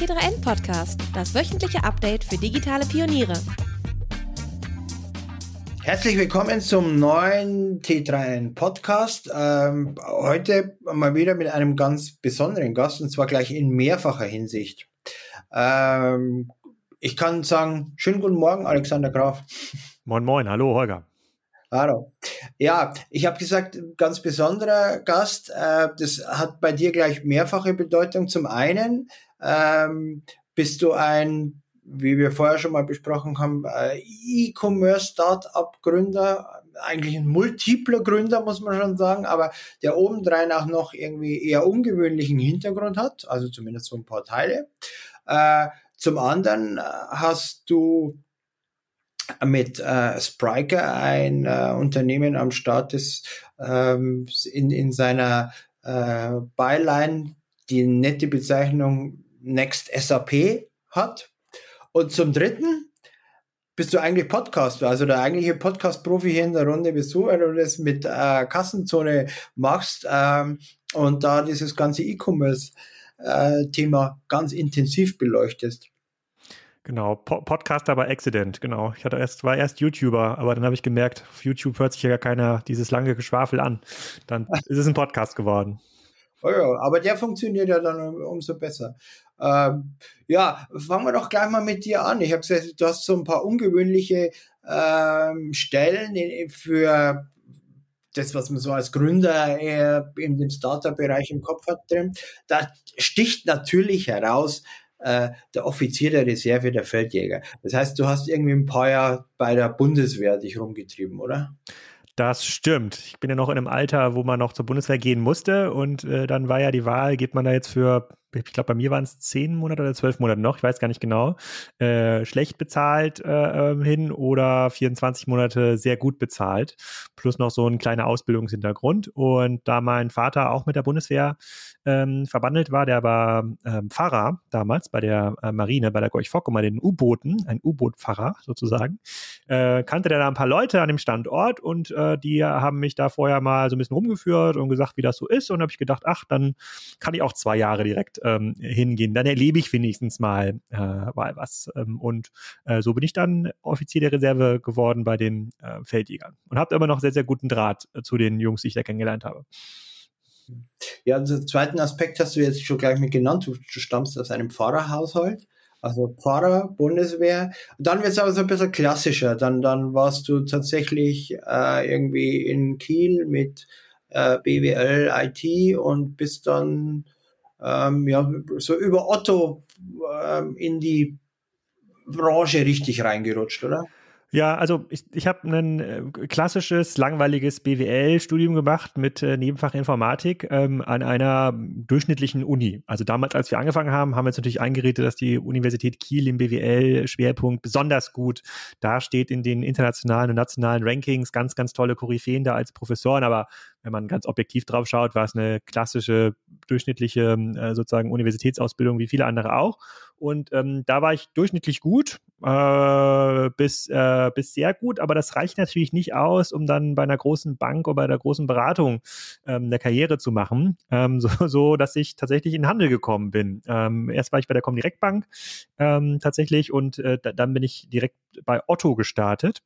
T3N Podcast, das wöchentliche Update für digitale Pioniere. Herzlich willkommen zum neuen T3N Podcast. Ähm, heute mal wieder mit einem ganz besonderen Gast und zwar gleich in mehrfacher Hinsicht. Ähm, ich kann sagen, schönen guten Morgen, Alexander Graf. Moin, moin, hallo, Holger. Hallo. Ja, ich habe gesagt, ganz besonderer Gast. Äh, das hat bei dir gleich mehrfache Bedeutung. Zum einen ähm, bist du ein, wie wir vorher schon mal besprochen haben, äh, E-Commerce-Startup-Gründer, eigentlich ein multipler Gründer, muss man schon sagen, aber der obendrein auch noch irgendwie eher ungewöhnlichen Hintergrund hat, also zumindest so ein paar Teile. Äh, zum anderen äh, hast du mit äh, Spriker ein äh, Unternehmen am Start ist, ähm, in, in seiner äh, Byline die nette Bezeichnung Next SAP hat. Und zum Dritten bist du eigentlich Podcaster, also der eigentliche Podcast-Profi hier in der Runde bist du, weil du das mit äh, Kassenzone machst ähm, und da dieses ganze E-Commerce-Thema äh, ganz intensiv beleuchtest. Genau, po Podcaster bei Accident, genau. Ich hatte erst, war erst YouTuber, aber dann habe ich gemerkt, auf YouTube hört sich ja gar keiner dieses lange Geschwafel an. Dann ist es ein Podcast geworden. Oh ja, aber der funktioniert ja dann umso besser. Ähm, ja, fangen wir doch gleich mal mit dir an. Ich habe gesagt, du hast so ein paar ungewöhnliche ähm, Stellen für das, was man so als Gründer in dem Startup-Bereich im Kopf hat drin. Da sticht natürlich heraus, äh, der Offizier der Reserve der Feldjäger. Das heißt, du hast irgendwie ein paar Jahre bei der Bundeswehr dich rumgetrieben, oder? Das stimmt. Ich bin ja noch in einem Alter, wo man noch zur Bundeswehr gehen musste und äh, dann war ja die Wahl, geht man da jetzt für ich glaube, bei mir waren es zehn Monate oder zwölf Monate noch, ich weiß gar nicht genau, äh, schlecht bezahlt äh, ähm, hin oder 24 Monate sehr gut bezahlt, plus noch so ein kleiner Ausbildungshintergrund. Und da mein Vater auch mit der Bundeswehr ähm, verbandelt war, der war ähm, Pfarrer damals bei der äh, Marine, bei der Gorch Fock, bei den U-Booten, ein U-Boot-Pfarrer sozusagen, äh, kannte der da ein paar Leute an dem Standort und äh, die haben mich da vorher mal so ein bisschen rumgeführt und gesagt, wie das so ist. Und habe ich gedacht, ach, dann kann ich auch zwei Jahre direkt ähm, hingehen. Dann erlebe ich wenigstens mal, äh, mal was. Ähm, und äh, so bin ich dann Offizier der Reserve geworden bei den äh, Feldjägern und habe immer noch sehr, sehr guten Draht äh, zu den Jungs, die ich da kennengelernt habe. Ja, den also zweiten Aspekt hast du jetzt schon gleich mit genannt. Du, du stammst aus einem Pfarrerhaushalt. Also Pfarrer, Bundeswehr. Dann wird es aber so ein bisschen klassischer. Dann, dann warst du tatsächlich äh, irgendwie in Kiel mit äh, BWL, IT und bist dann ähm, ja, so über Otto ähm, in die Branche richtig reingerutscht, oder? Ja, also ich, ich habe ein äh, klassisches, langweiliges BWL-Studium gemacht mit äh, Nebenfach Informatik ähm, an einer durchschnittlichen Uni. Also damals, als wir angefangen haben, haben wir uns natürlich eingeredet, dass die Universität Kiel im BWL-Schwerpunkt besonders gut dasteht in den internationalen und nationalen Rankings. Ganz, ganz tolle Koryphäen da als Professoren, aber wenn man ganz objektiv drauf schaut, war es eine klassische, durchschnittliche äh, sozusagen Universitätsausbildung wie viele andere auch. Und ähm, da war ich durchschnittlich gut, äh, bis, äh, bis sehr gut, aber das reicht natürlich nicht aus, um dann bei einer großen Bank oder bei einer großen Beratung ähm, eine Karriere zu machen, ähm, so, so dass ich tatsächlich in den Handel gekommen bin. Ähm, erst war ich bei der Comdirect Bank ähm, tatsächlich und äh, dann bin ich direkt bei Otto gestartet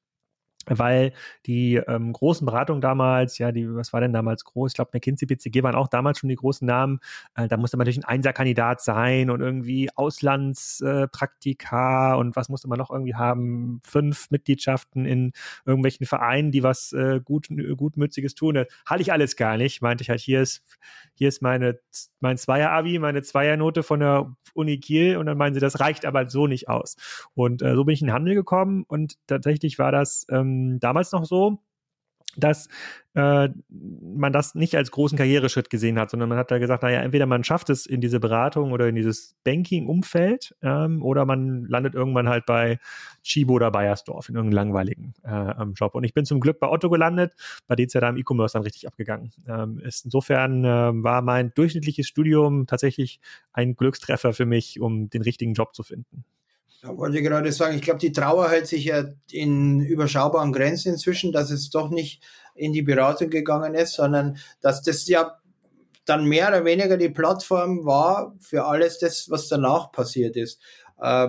weil die ähm, großen Beratungen damals, ja, die, was war denn damals groß? Ich glaube, McKinsey, BCG waren auch damals schon die großen Namen. Äh, da musste man natürlich ein Einserkandidat sein und irgendwie Auslandspraktika äh, und was musste man noch irgendwie haben? Fünf Mitgliedschaften in irgendwelchen Vereinen, die was äh, gut, gutmütziges tun. Das hatte ich alles gar nicht. Meinte ich halt, hier ist, hier ist meine, mein Zweier-Abi, meine Zweiernote von der Uni Kiel und dann meinen sie, das reicht aber so nicht aus. Und äh, so bin ich in den Handel gekommen und tatsächlich war das ähm, ähm, damals noch so, dass äh, man das nicht als großen Karriereschritt gesehen hat, sondern man hat da gesagt, naja, entweder man schafft es in diese Beratung oder in dieses Banking-Umfeld ähm, oder man landet irgendwann halt bei Chibo oder Bayersdorf in irgendeinem langweiligen äh, Job. Und ich bin zum Glück bei Otto gelandet, bei denen es ja da im E-Commerce dann richtig abgegangen ähm, ist. Insofern äh, war mein durchschnittliches Studium tatsächlich ein Glückstreffer für mich, um den richtigen Job zu finden. Ja, wollte ich gerade sagen, ich glaube, die Trauer hält sich ja in überschaubaren Grenzen inzwischen, dass es doch nicht in die Beratung gegangen ist, sondern dass das ja dann mehr oder weniger die Plattform war für alles das, was danach passiert ist. Äh,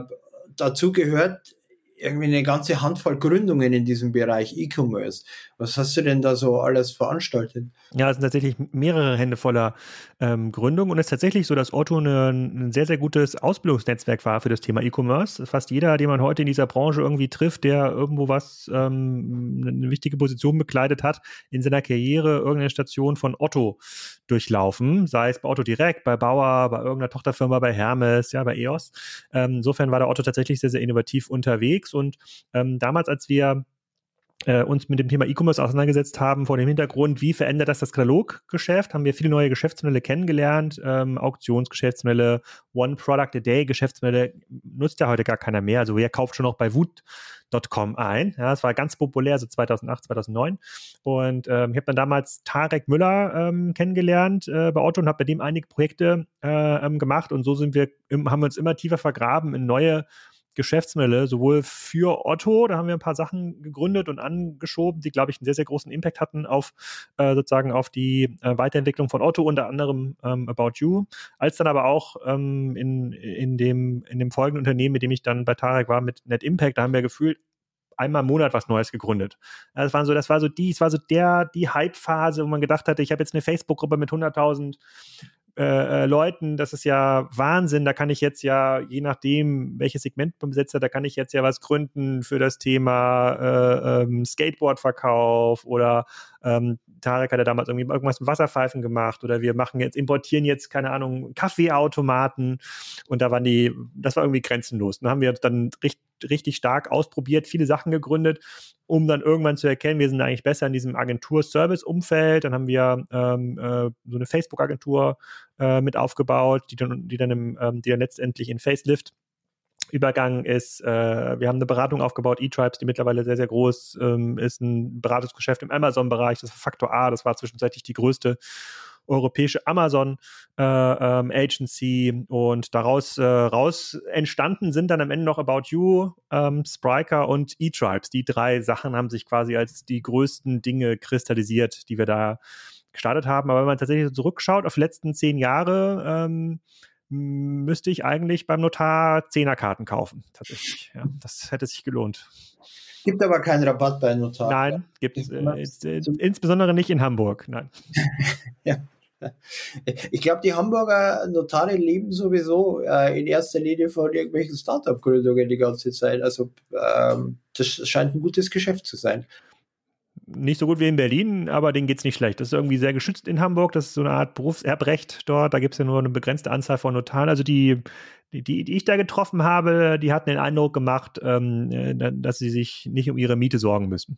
dazu gehört irgendwie eine ganze Handvoll Gründungen in diesem Bereich E-Commerce. Was hast du denn da so alles veranstaltet? Ja, es sind tatsächlich mehrere Hände voller ähm, Gründungen und es ist tatsächlich so, dass Otto eine, ein sehr, sehr gutes Ausbildungsnetzwerk war für das Thema E-Commerce. Fast jeder, den man heute in dieser Branche irgendwie trifft, der irgendwo was, ähm, eine wichtige Position bekleidet hat, in seiner Karriere irgendeine Station von Otto durchlaufen, sei es bei Otto direkt, bei Bauer, bei irgendeiner Tochterfirma, bei Hermes, ja, bei EOS. Ähm, insofern war der Otto tatsächlich sehr, sehr innovativ unterwegs und ähm, damals, als wir äh, uns mit dem Thema E-Commerce auseinandergesetzt haben, vor dem Hintergrund, wie verändert das das Kataloggeschäft, haben wir viele neue Geschäftsmodelle kennengelernt, ähm, Auktionsgeschäftsmodelle, One Product a Day Geschäftsmodelle nutzt ja heute gar keiner mehr. Also wer kauft schon noch bei Wut.com ein. Ja, das war ganz populär, so 2008, 2009. Und ähm, ich habe dann damals Tarek Müller ähm, kennengelernt äh, bei Otto und habe bei dem einige Projekte äh, ähm, gemacht. Und so sind wir, haben wir uns immer tiefer vergraben in neue Geschäftsmodelle, sowohl für Otto, da haben wir ein paar Sachen gegründet und angeschoben, die, glaube ich, einen sehr, sehr großen Impact hatten auf äh, sozusagen auf die äh, Weiterentwicklung von Otto, unter anderem ähm, About You, als dann aber auch ähm, in, in, dem, in dem folgenden Unternehmen, mit dem ich dann bei Tarek war, mit Net Impact, da haben wir gefühlt einmal im Monat was Neues gegründet. Das war so, das war so die, es war so der, die Hype-Phase, wo man gedacht hatte, ich habe jetzt eine Facebook-Gruppe mit 100.000 äh, äh, Leuten, das ist ja Wahnsinn. Da kann ich jetzt ja, je nachdem, welches Segment besetzt da kann ich jetzt ja was gründen für das Thema äh, ähm, Skateboard-Verkauf oder ähm, Tarek hat ja damals irgendwie irgendwas mit Wasserpfeifen gemacht oder wir machen jetzt, importieren jetzt, keine Ahnung, Kaffeeautomaten und da waren die, das war irgendwie grenzenlos. Da haben wir dann richtig, richtig stark ausprobiert, viele Sachen gegründet um dann irgendwann zu erkennen, wir sind eigentlich besser in diesem Agentur-Service-Umfeld. Dann haben wir ähm, äh, so eine Facebook-Agentur äh, mit aufgebaut, die dann, die dann, im, ähm, die dann letztendlich in Facelift übergangen ist. Äh, wir haben eine Beratung aufgebaut, E-Tribes, die mittlerweile sehr, sehr groß ähm, ist, ein Beratungsgeschäft im Amazon-Bereich, das war Faktor A, das war zwischenzeitlich die größte europäische Amazon äh, ähm, Agency und daraus äh, raus entstanden sind dann am Ende noch About You, ähm, Spriker und E-Tribes. Die drei Sachen haben sich quasi als die größten Dinge kristallisiert, die wir da gestartet haben. Aber wenn man tatsächlich zurückschaut auf die letzten zehn Jahre, ähm, müsste ich eigentlich beim Notar Zehnerkarten kaufen. Tatsächlich. Ja, das hätte sich gelohnt. Gibt aber keinen Rabatt bei Notar. Nein, gibt es äh, insbesondere nicht in Hamburg. Nein. ja. Ich glaube, die Hamburger Notare leben sowieso äh, in erster Linie von irgendwelchen Startup-Gründungen die ganze Zeit. Also ähm, das scheint ein gutes Geschäft zu sein. Nicht so gut wie in Berlin, aber denen geht es nicht schlecht. Das ist irgendwie sehr geschützt in Hamburg. Das ist so eine Art Berufserbrecht dort. Da gibt es ja nur eine begrenzte Anzahl von Notaren. Also die, die, die, ich da getroffen habe, die hatten den Eindruck gemacht, ähm, äh, dass sie sich nicht um ihre Miete sorgen müssen.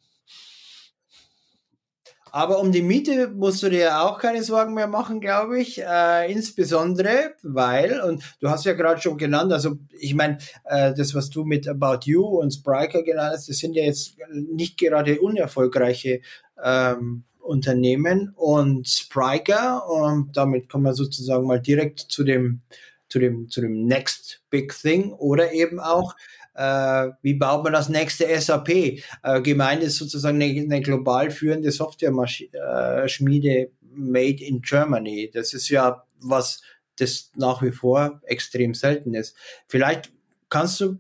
Aber um die Miete musst du dir auch keine Sorgen mehr machen, glaube ich. Äh, insbesondere, weil, und du hast ja gerade schon genannt, also ich meine, äh, das, was du mit About You und Spriker genannt hast, das sind ja jetzt nicht gerade unerfolgreiche ähm, Unternehmen. Und Spriker, und damit kommen wir sozusagen mal direkt zu dem, zu dem, zu dem Next Big Thing oder eben auch äh, wie baut man das nächste SAP? Äh, gemeint ist sozusagen eine, eine global führende Software-Schmiede äh, made in Germany. Das ist ja was, das nach wie vor extrem selten ist. Vielleicht kannst du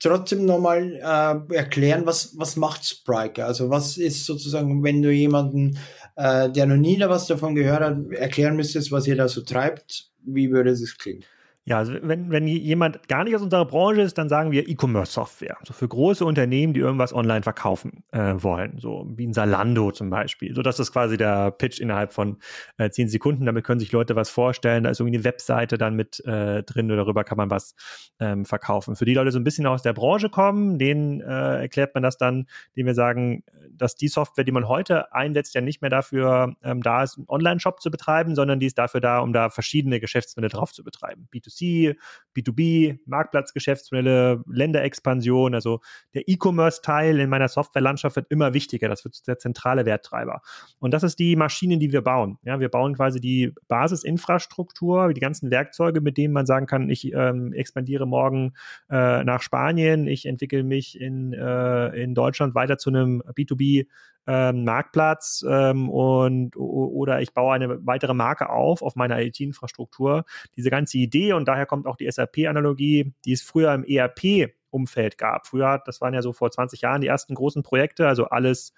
trotzdem nochmal äh, erklären, was, was macht Spriker? Also was ist sozusagen, wenn du jemanden, äh, der noch nie da was davon gehört hat, erklären müsstest, was ihr da so treibt, wie würde es klingen? Ja, also wenn, wenn jemand gar nicht aus unserer Branche ist, dann sagen wir E-Commerce-Software. So für große Unternehmen, die irgendwas online verkaufen äh, wollen. So wie ein Salando zum Beispiel. So das ist quasi der Pitch innerhalb von äh, zehn Sekunden. Damit können sich Leute was vorstellen. Da ist irgendwie eine Webseite dann mit äh, drin und darüber kann man was ähm, verkaufen. Für die Leute so ein bisschen aus der Branche kommen, denen äh, erklärt man das dann, indem wir sagen, dass die Software, die man heute einsetzt, ja nicht mehr dafür ähm, da ist, einen Online-Shop zu betreiben, sondern die ist dafür da, um da verschiedene Geschäftsmodelle drauf zu betreiben. B2C, B2B, Marktplatzgeschäftsmodelle, Länderexpansion, also der E-Commerce-Teil in meiner Softwarelandschaft wird immer wichtiger. Das wird der zentrale Werttreiber. Und das ist die Maschine, die wir bauen. Ja, wir bauen quasi die Basisinfrastruktur, die ganzen Werkzeuge, mit denen man sagen kann, ich ähm, expandiere morgen äh, nach Spanien, ich entwickle mich in, äh, in Deutschland weiter zu einem B2B ähm, Marktplatz ähm, und oder ich baue eine weitere Marke auf auf meiner IT-Infrastruktur. Diese ganze Idee und daher kommt auch die SAP-Analogie, die es früher im ERP Umfeld gab. Früher, das waren ja so vor 20 Jahren die ersten großen Projekte, also alles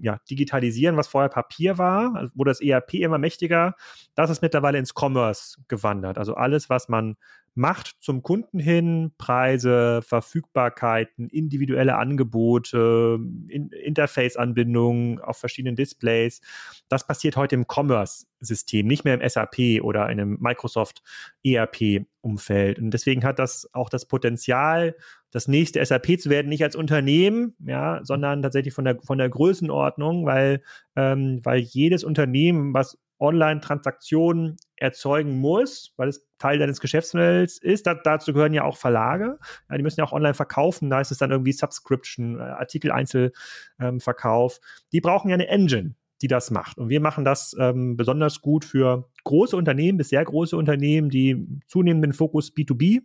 ja, digitalisieren, was vorher Papier war, also wurde das ERP immer mächtiger. Das ist mittlerweile ins Commerce gewandert. Also alles, was man macht zum Kunden hin, Preise, Verfügbarkeiten, individuelle Angebote, in Interface-Anbindungen auf verschiedenen Displays. Das passiert heute im Commerce-System, nicht mehr im SAP oder in einem Microsoft ERP-Umfeld. Und deswegen hat das auch das Potenzial, das nächste SAP zu werden, nicht als Unternehmen, ja, sondern tatsächlich von der, von der Größenordnung, weil, ähm, weil jedes Unternehmen, was Online-Transaktionen erzeugen muss, weil es Teil deines Geschäftsmodells ist. Da, dazu gehören ja auch Verlage. Ja, die müssen ja auch online verkaufen. Da ist es dann irgendwie Subscription, äh, Artikel-Einzelverkauf. Ähm, die brauchen ja eine Engine, die das macht. Und wir machen das ähm, besonders gut für große Unternehmen bis sehr große Unternehmen, die zunehmenden Fokus B2B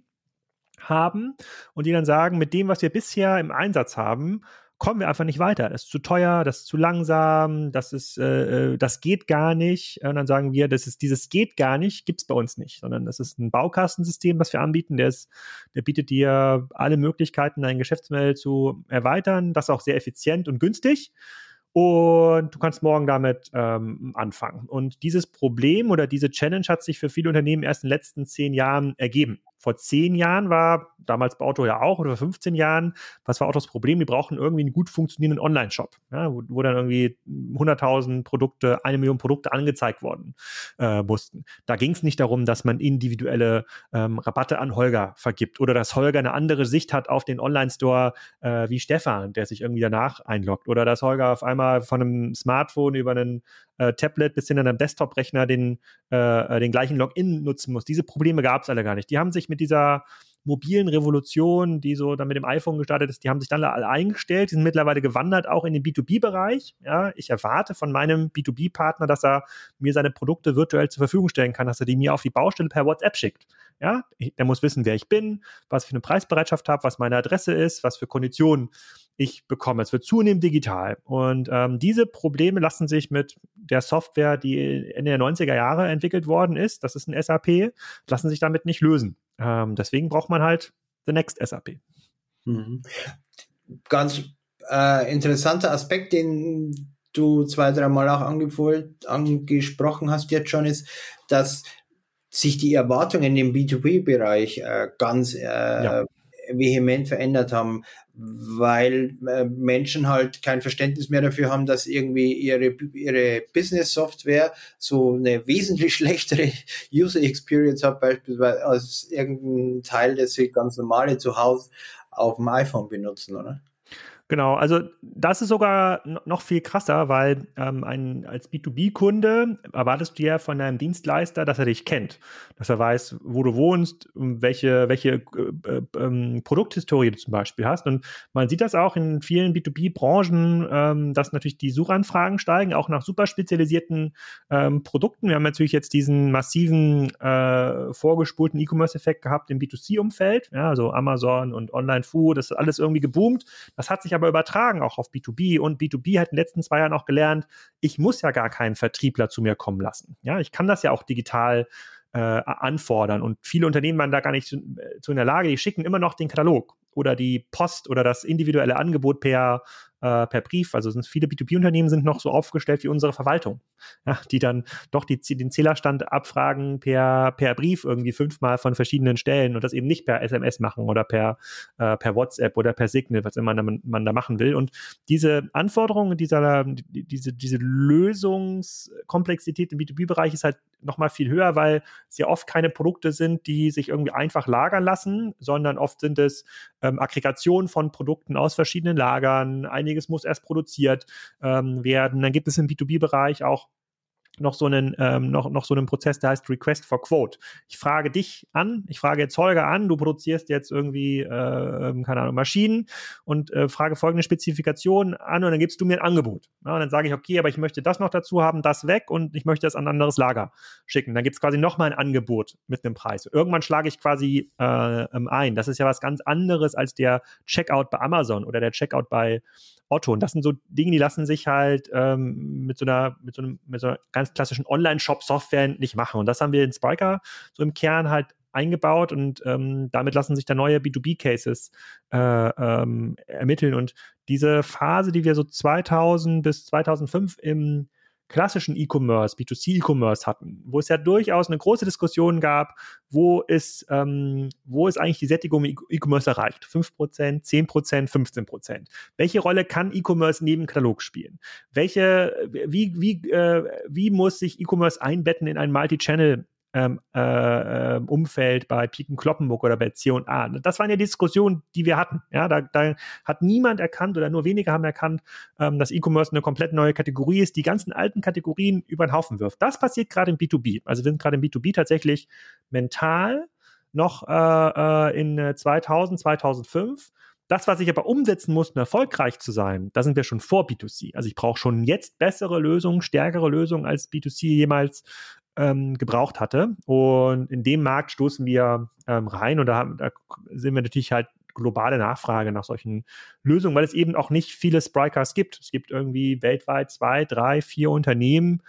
haben und die dann sagen, mit dem, was wir bisher im Einsatz haben, kommen wir einfach nicht weiter. Das ist zu teuer, das ist zu langsam, das ist, äh, äh das geht gar nicht. Und dann sagen wir, das ist dieses geht gar nicht, gibt's bei uns nicht, sondern das ist ein Baukastensystem, was wir anbieten. Der ist, der bietet dir alle Möglichkeiten, dein Geschäftsmodell zu erweitern. Das ist auch sehr effizient und günstig. Und du kannst morgen damit ähm, anfangen. Und dieses Problem oder diese Challenge hat sich für viele Unternehmen erst in den letzten zehn Jahren ergeben vor zehn Jahren war, damals bei Otto ja auch, oder vor 15 Jahren, was war das Problem? Die brauchen irgendwie einen gut funktionierenden Online-Shop, ja, wo, wo, dann irgendwie 100.000 Produkte, eine Million Produkte angezeigt worden äh, mussten. Da ging es nicht darum, dass man individuelle ähm, Rabatte an Holger vergibt oder dass Holger eine andere Sicht hat auf den Online-Store äh, wie Stefan, der sich irgendwie danach einloggt oder dass Holger auf einmal von einem Smartphone über einen äh, Tablet bis hin an einem Desktop-Rechner den, äh, den gleichen Login nutzen muss. Diese Probleme gab es alle gar nicht. Die haben sich mit dieser mobilen Revolution, die so dann mit dem iPhone gestartet ist, die haben sich dann alle eingestellt, die sind mittlerweile gewandert auch in den B2B-Bereich. Ja, ich erwarte von meinem B2B-Partner, dass er mir seine Produkte virtuell zur Verfügung stellen kann, dass er die mir auf die Baustelle per WhatsApp schickt. Ja, der muss wissen, wer ich bin, was ich für eine Preisbereitschaft habe, was meine Adresse ist, was für Konditionen ich bekomme. Es wird zunehmend digital. Und ähm, diese Probleme lassen sich mit der Software, die Ende der 90er Jahre entwickelt worden ist, das ist ein SAP, lassen sich damit nicht lösen. Ähm, deswegen braucht man halt the next SAP. Mhm. Ganz äh, interessanter Aspekt, den du zwei, dreimal auch angesprochen hast jetzt schon, ist, dass sich die Erwartungen im B2B-Bereich äh, ganz äh, ja vehement verändert haben, weil äh, Menschen halt kein Verständnis mehr dafür haben, dass irgendwie ihre, ihre Business-Software so eine wesentlich schlechtere User Experience hat, beispielsweise als irgendein Teil, das sie ganz normale zu Hause auf dem iPhone benutzen, oder? Genau, also das ist sogar noch viel krasser, weil ähm, ein, als B2B-Kunde erwartest du ja von deinem Dienstleister, dass er dich kennt, dass er weiß, wo du wohnst, welche, welche äh, äh, ähm, Produkthistorie du zum Beispiel hast. Und man sieht das auch in vielen B2B-Branchen, ähm, dass natürlich die Suchanfragen steigen, auch nach super spezialisierten ähm, Produkten. Wir haben natürlich jetzt diesen massiven äh, vorgespulten E-Commerce-Effekt gehabt im B2C-Umfeld, ja, also Amazon und Online-Food, das ist alles irgendwie geboomt. Das hat sich aber übertragen auch auf B2B und B2B hat in den letzten zwei Jahren auch gelernt, ich muss ja gar keinen Vertriebler zu mir kommen lassen. Ja, ich kann das ja auch digital äh, anfordern. Und viele Unternehmen waren da gar nicht zu, äh, zu in der Lage, die schicken immer noch den Katalog oder die Post oder das individuelle Angebot per äh, per Brief. Also sind viele B2B-Unternehmen sind noch so aufgestellt wie unsere Verwaltung, ja, die dann doch die, den Zählerstand abfragen per, per Brief irgendwie fünfmal von verschiedenen Stellen und das eben nicht per SMS machen oder per, äh, per WhatsApp oder per Signal, was immer man, man da machen will. Und diese Anforderungen, dieser, diese, diese Lösungskomplexität im B2B-Bereich ist halt nochmal viel höher, weil es ja oft keine Produkte sind, die sich irgendwie einfach lagern lassen, sondern oft sind es ähm, Aggregationen von Produkten aus verschiedenen Lagern, ein einiges muss erst produziert ähm, werden. Dann gibt es im B2B-Bereich auch noch so einen, ähm, noch, noch so einen Prozess, der heißt Request for Quote. Ich frage dich an, ich frage jetzt Holger an, du produzierst jetzt irgendwie, äh, ähm, keine Ahnung, Maschinen und äh, frage folgende Spezifikationen an und dann gibst du mir ein Angebot. Ja, und dann sage ich, okay, aber ich möchte das noch dazu haben, das weg und ich möchte das an ein anderes Lager schicken. Dann gibt es quasi nochmal ein Angebot mit einem Preis. Irgendwann schlage ich quasi äh, ähm, ein. Das ist ja was ganz anderes als der Checkout bei Amazon oder der Checkout bei Otto. Und das sind so Dinge, die lassen sich halt ähm, mit so einer, mit so einem, mit so einer ganz klassischen Online-Shop-Software nicht machen. Und das haben wir in Spriker so im Kern halt eingebaut und ähm, damit lassen sich dann neue B2B-Cases äh, ähm, ermitteln. Und diese Phase, die wir so 2000 bis 2005 im klassischen E-Commerce, B2C-E-Commerce hatten, wo es ja durchaus eine große Diskussion gab, wo ist, ähm, wo ist eigentlich die Sättigung im E-Commerce erreicht? 5%, 10%, 15%. Welche Rolle kann E-Commerce neben Katalog spielen? Welche, wie, wie, äh, wie muss sich E-Commerce einbetten in ein Multi-Channel ähm, äh, ähm, Umfeld bei Piken Kloppenburg oder bei C&A. Das waren ja Diskussionen, die wir hatten. Ja, da, da hat niemand erkannt oder nur wenige haben erkannt, ähm, dass E-Commerce eine komplett neue Kategorie ist, die ganzen alten Kategorien über den Haufen wirft. Das passiert gerade im B2B. Also wir sind gerade im B2B tatsächlich mental noch äh, äh in 2000, 2005 das, was ich aber umsetzen muss, um erfolgreich zu sein, da sind wir schon vor B2C. Also ich brauche schon jetzt bessere Lösungen, stärkere Lösungen als B2C jemals ähm, gebraucht hatte. Und in dem Markt stoßen wir ähm, rein und da, da sind wir natürlich halt globale Nachfrage nach solchen Lösungen, weil es eben auch nicht viele Sprycars gibt. Es gibt irgendwie weltweit zwei, drei, vier Unternehmen,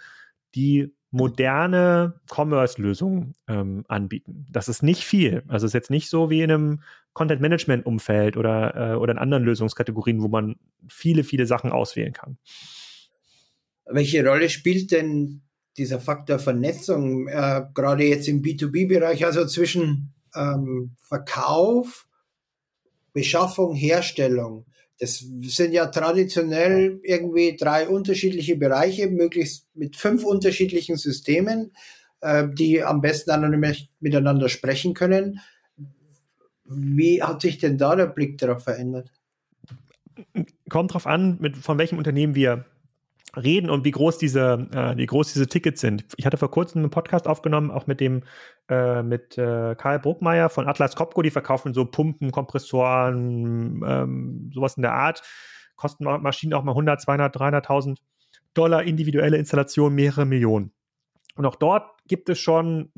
die moderne Commerce-Lösungen ähm, anbieten. Das ist nicht viel. Also es ist jetzt nicht so wie in einem Content-Management-Umfeld oder, äh, oder in anderen Lösungskategorien, wo man viele, viele Sachen auswählen kann. Welche Rolle spielt denn dieser Faktor Vernetzung, äh, gerade jetzt im B2B-Bereich, also zwischen ähm, Verkauf, Beschaffung, Herstellung. Das sind ja traditionell irgendwie drei unterschiedliche Bereiche, möglichst mit fünf unterschiedlichen Systemen, äh, die am besten miteinander sprechen können. Wie hat sich denn da der Blick darauf verändert? Kommt drauf an, mit, von welchem Unternehmen wir reden und wie groß diese, äh, wie groß diese Tickets sind. Ich hatte vor kurzem einen Podcast aufgenommen, auch mit dem, äh, mit äh, Karl Bruckmeier von Atlas Copco, die verkaufen so Pumpen, Kompressoren, ähm, sowas in der Art. Kosten Maschinen auch mal 100, 200, 300.000 Dollar individuelle Installation, mehrere Millionen. Und auch dort gibt es schon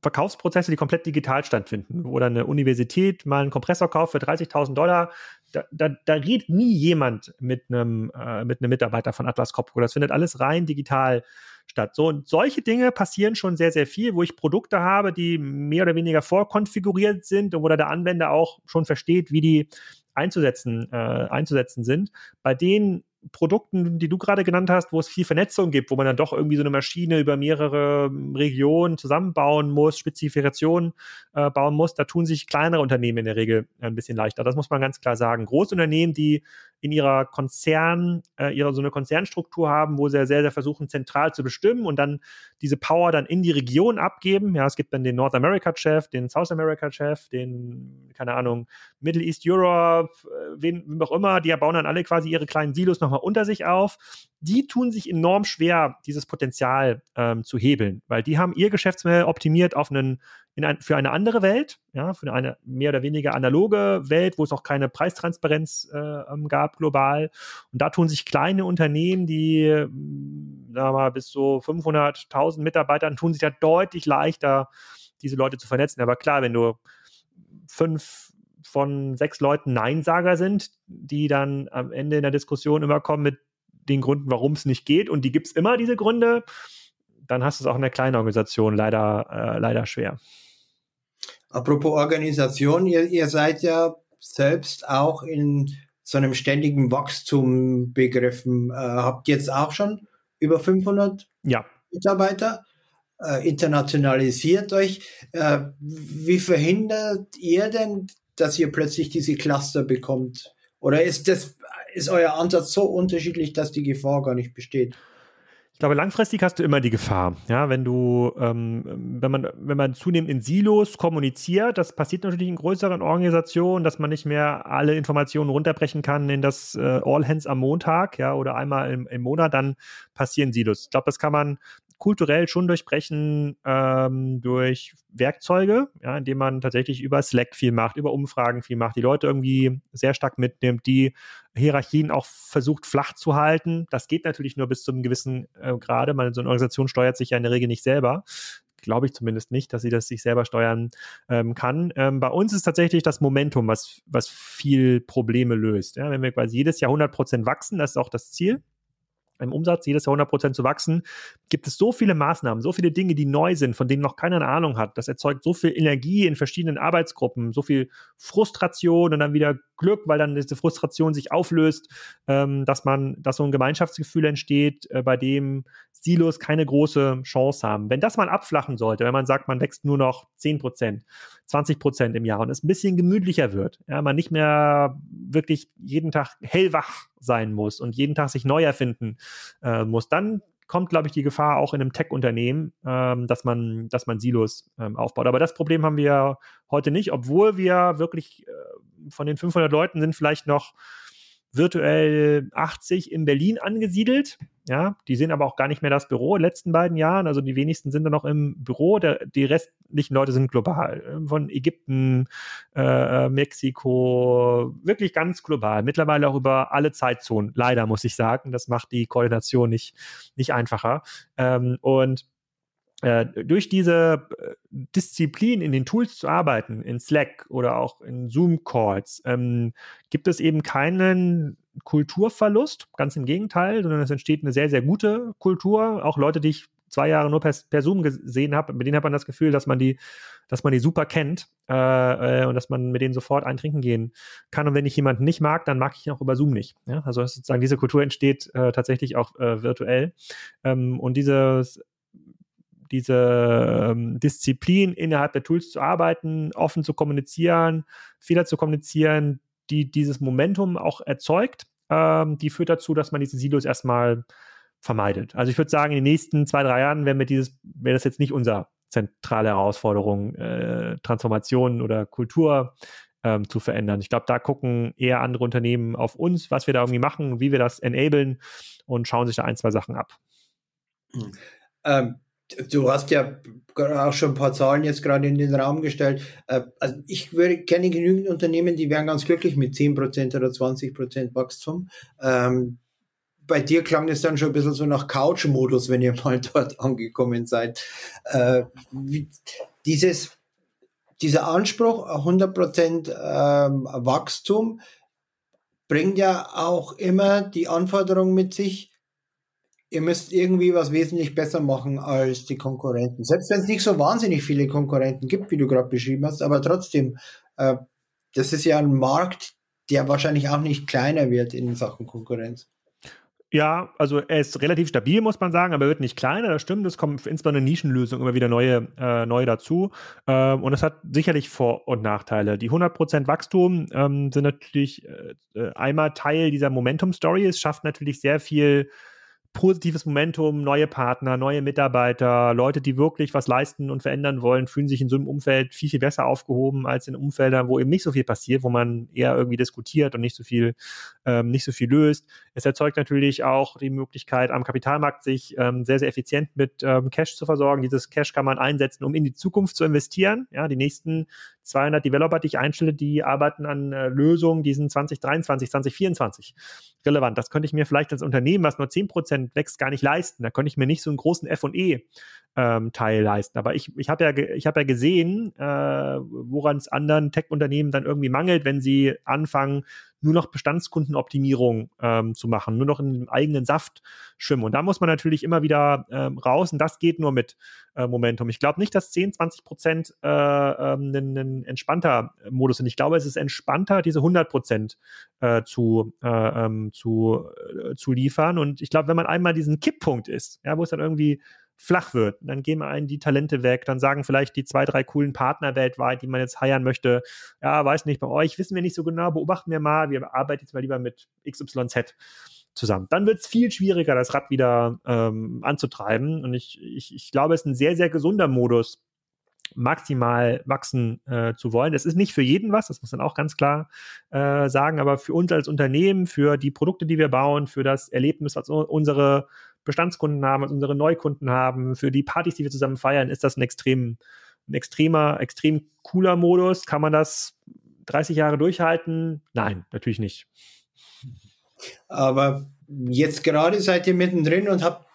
Verkaufsprozesse, die komplett digital stattfinden, wo dann eine Universität mal einen Kompressor kauft für 30.000 Dollar. Da, da, da redet nie jemand mit einem, äh, mit einem Mitarbeiter von Atlas Copco. Das findet alles rein digital statt. So, und solche Dinge passieren schon sehr, sehr viel, wo ich Produkte habe, die mehr oder weniger vorkonfiguriert sind und wo der Anwender auch schon versteht, wie die einzusetzen, äh, einzusetzen sind. Bei denen Produkten, die du gerade genannt hast, wo es viel Vernetzung gibt, wo man dann doch irgendwie so eine Maschine über mehrere ähm, Regionen zusammenbauen muss, Spezifikationen äh, bauen muss, da tun sich kleinere Unternehmen in der Regel ein bisschen leichter. Das muss man ganz klar sagen. Großunternehmen, die in ihrer Konzern, äh, ihrer so eine Konzernstruktur haben, wo sie sehr, sehr versuchen, zentral zu bestimmen und dann diese Power dann in die Region abgeben. Ja, es gibt dann den North America-Chef, den South America-Chef, den, keine Ahnung, Middle East Europe, äh, wen, wen auch immer, die bauen dann alle quasi ihre kleinen Silos nochmal unter sich auf. Die tun sich enorm schwer, dieses Potenzial ähm, zu hebeln, weil die haben ihr Geschäftsmodell optimiert auf einen in ein, für eine andere Welt, ja, für eine mehr oder weniger analoge Welt, wo es auch keine Preistransparenz äh, ähm, gab global. Und da tun sich kleine Unternehmen, die, hm, sagen mal, bis so 500.000 Mitarbeitern, tun sich da deutlich leichter, diese Leute zu vernetzen. Aber klar, wenn du fünf von sechs Leuten Neinsager sind, die dann am Ende in der Diskussion immer kommen mit den Gründen, warum es nicht geht, und die gibt es immer, diese Gründe, dann hast du es auch in der kleinen Organisation leider, äh, leider schwer. Apropos Organisation, ihr, ihr seid ja selbst auch in so einem ständigen Wachstum begriffen. Äh, habt jetzt auch schon über 500 ja. Mitarbeiter? Äh, internationalisiert euch. Äh, wie verhindert ihr denn, dass ihr plötzlich diese Cluster bekommt? Oder ist das, ist euer Ansatz so unterschiedlich, dass die Gefahr gar nicht besteht? Ich glaube, langfristig hast du immer die Gefahr, ja, wenn du, ähm, wenn man, wenn man zunehmend in Silos kommuniziert, das passiert natürlich in größeren Organisationen, dass man nicht mehr alle Informationen runterbrechen kann in das äh, All Hands am Montag, ja, oder einmal im, im Monat, dann passieren Silos. Ich glaube, das kann man kulturell schon durchbrechen ähm, durch Werkzeuge, ja, indem man tatsächlich über Slack viel macht, über Umfragen viel macht, die Leute irgendwie sehr stark mitnimmt, die Hierarchien auch versucht flach zu halten. Das geht natürlich nur bis zu einem gewissen äh, Grade. Man, so eine Organisation steuert sich ja in der Regel nicht selber glaube ich zumindest nicht, dass sie das sich selber steuern ähm, kann. Ähm, bei uns ist tatsächlich das Momentum, was, was viel Probleme löst. Ja, wenn wir quasi jedes Jahr 100 Prozent wachsen, das ist auch das Ziel, im Umsatz jedes Jahr 100% zu wachsen, gibt es so viele Maßnahmen, so viele Dinge, die neu sind, von denen noch keiner eine Ahnung hat. Das erzeugt so viel Energie in verschiedenen Arbeitsgruppen, so viel Frustration und dann wieder Glück, weil dann diese Frustration sich auflöst, ähm, dass man, dass so ein Gemeinschaftsgefühl entsteht, äh, bei dem Silos keine große Chance haben. Wenn das mal abflachen sollte, wenn man sagt, man wächst nur noch 10 Prozent, 20 Prozent im Jahr und es ein bisschen gemütlicher wird, ja, man nicht mehr wirklich jeden Tag hellwach sein muss und jeden Tag sich neu erfinden äh, muss, dann kommt, glaube ich, die Gefahr auch in einem Tech-Unternehmen, ähm, dass man, dass man Silos ähm, aufbaut. Aber das Problem haben wir heute nicht, obwohl wir wirklich äh, von den 500 Leuten sind vielleicht noch virtuell 80 in Berlin angesiedelt. Ja, die sehen aber auch gar nicht mehr das Büro in den letzten beiden Jahren. Also die wenigsten sind da noch im Büro. Der, die restlichen Leute sind global. Von Ägypten, äh, Mexiko, wirklich ganz global. Mittlerweile auch über alle Zeitzonen. Leider muss ich sagen. Das macht die Koordination nicht, nicht einfacher. Ähm, und äh, durch diese äh, Disziplin in den Tools zu arbeiten, in Slack oder auch in Zoom-Calls, ähm, gibt es eben keinen Kulturverlust, ganz im Gegenteil, sondern es entsteht eine sehr, sehr gute Kultur. Auch Leute, die ich zwei Jahre nur per, per Zoom gesehen habe, mit denen hat man das Gefühl, dass man die, dass man die super kennt äh, äh, und dass man mit denen sofort eintrinken gehen kann. Und wenn ich jemanden nicht mag, dann mag ich ihn auch über Zoom nicht. Ja? Also sozusagen diese Kultur entsteht äh, tatsächlich auch äh, virtuell. Ähm, und dieses diese ähm, Disziplin innerhalb der Tools zu arbeiten, offen zu kommunizieren, Fehler zu kommunizieren, die dieses Momentum auch erzeugt, ähm, die führt dazu, dass man diese Silos erstmal vermeidet. Also ich würde sagen, in den nächsten zwei, drei Jahren wäre wäre das jetzt nicht unser zentrale Herausforderung, äh, Transformation oder Kultur ähm, zu verändern. Ich glaube, da gucken eher andere Unternehmen auf uns, was wir da irgendwie machen, wie wir das enablen und schauen sich da ein, zwei Sachen ab. Hm. Ähm, Du hast ja auch schon ein paar Zahlen jetzt gerade in den Raum gestellt. Äh, also ich kenne genügend Unternehmen, die wären ganz glücklich mit 10% oder 20% Wachstum. Ähm, bei dir klang es dann schon ein bisschen so nach Couch-Modus, wenn ihr mal dort angekommen seid. Äh, dieses, dieser Anspruch, 100% ähm, Wachstum, bringt ja auch immer die Anforderung mit sich, ihr müsst irgendwie was wesentlich besser machen als die Konkurrenten. Selbst wenn es nicht so wahnsinnig viele Konkurrenten gibt, wie du gerade beschrieben hast, aber trotzdem, äh, das ist ja ein Markt, der wahrscheinlich auch nicht kleiner wird in Sachen Konkurrenz. Ja, also er ist relativ stabil, muss man sagen, aber er wird nicht kleiner, das stimmt. Es kommen insbesondere Nischenlösungen immer wieder neue, äh, neue dazu. Ähm, und das hat sicherlich Vor- und Nachteile. Die 100% Wachstum ähm, sind natürlich äh, äh, einmal Teil dieser Momentum-Story. Es schafft natürlich sehr viel positives Momentum, neue Partner, neue Mitarbeiter, Leute, die wirklich was leisten und verändern wollen, fühlen sich in so einem Umfeld viel, viel besser aufgehoben als in Umfeldern, wo eben nicht so viel passiert, wo man eher irgendwie diskutiert und nicht so viel, ähm, nicht so viel löst. Es erzeugt natürlich auch die Möglichkeit, am Kapitalmarkt sich ähm, sehr, sehr effizient mit ähm, Cash zu versorgen. Dieses Cash kann man einsetzen, um in die Zukunft zu investieren. Ja, die nächsten 200 Developer, die ich einstelle, die arbeiten an äh, Lösungen, die sind 2023, 2024 relevant. Das könnte ich mir vielleicht als Unternehmen, was nur 10% wächst, gar nicht leisten. Da könnte ich mir nicht so einen großen F&E ähm, Teil leisten. Aber ich, ich habe ja, hab ja gesehen, äh, woran es anderen Tech-Unternehmen dann irgendwie mangelt, wenn sie anfangen, nur noch Bestandskundenoptimierung ähm, zu machen, nur noch in dem eigenen Saft schwimmen. Und da muss man natürlich immer wieder ähm, raus und das geht nur mit äh, Momentum. Ich glaube nicht, dass 10, 20 Prozent äh, ähm, ein, ein entspannter Modus sind. Ich glaube, es ist entspannter, diese 100 Prozent äh, zu, äh, ähm, zu, äh, zu liefern. Und ich glaube, wenn man einmal diesen Kipppunkt ist, ja, wo es dann irgendwie flach wird. Dann gehen einen die Talente weg, dann sagen vielleicht die zwei, drei coolen Partner weltweit, die man jetzt heiern möchte, ja, weiß nicht, bei euch wissen wir nicht so genau, beobachten wir mal, wir arbeiten jetzt mal lieber mit XYZ zusammen. Dann wird es viel schwieriger, das Rad wieder ähm, anzutreiben. Und ich, ich, ich glaube, es ist ein sehr, sehr gesunder Modus, maximal wachsen äh, zu wollen. Es ist nicht für jeden was, das muss man auch ganz klar äh, sagen, aber für uns als Unternehmen, für die Produkte, die wir bauen, für das Erlebnis, was unsere Bestandskunden haben, als unsere Neukunden haben, für die Partys, die wir zusammen feiern, ist das ein extrem, ein extremer, extrem cooler Modus. Kann man das 30 Jahre durchhalten? Nein, natürlich nicht. Aber jetzt gerade seid ihr mittendrin und habt,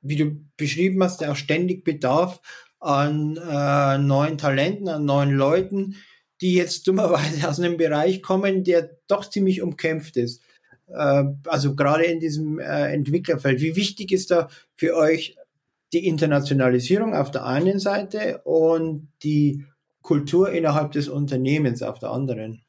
wie du beschrieben hast, auch ständig Bedarf an äh, neuen Talenten, an neuen Leuten, die jetzt dummerweise aus einem Bereich kommen, der doch ziemlich umkämpft ist. Äh, also gerade in diesem äh, Entwicklerfeld. Wie wichtig ist da für euch die Internationalisierung auf der einen Seite und die Kultur innerhalb des Unternehmens auf der anderen?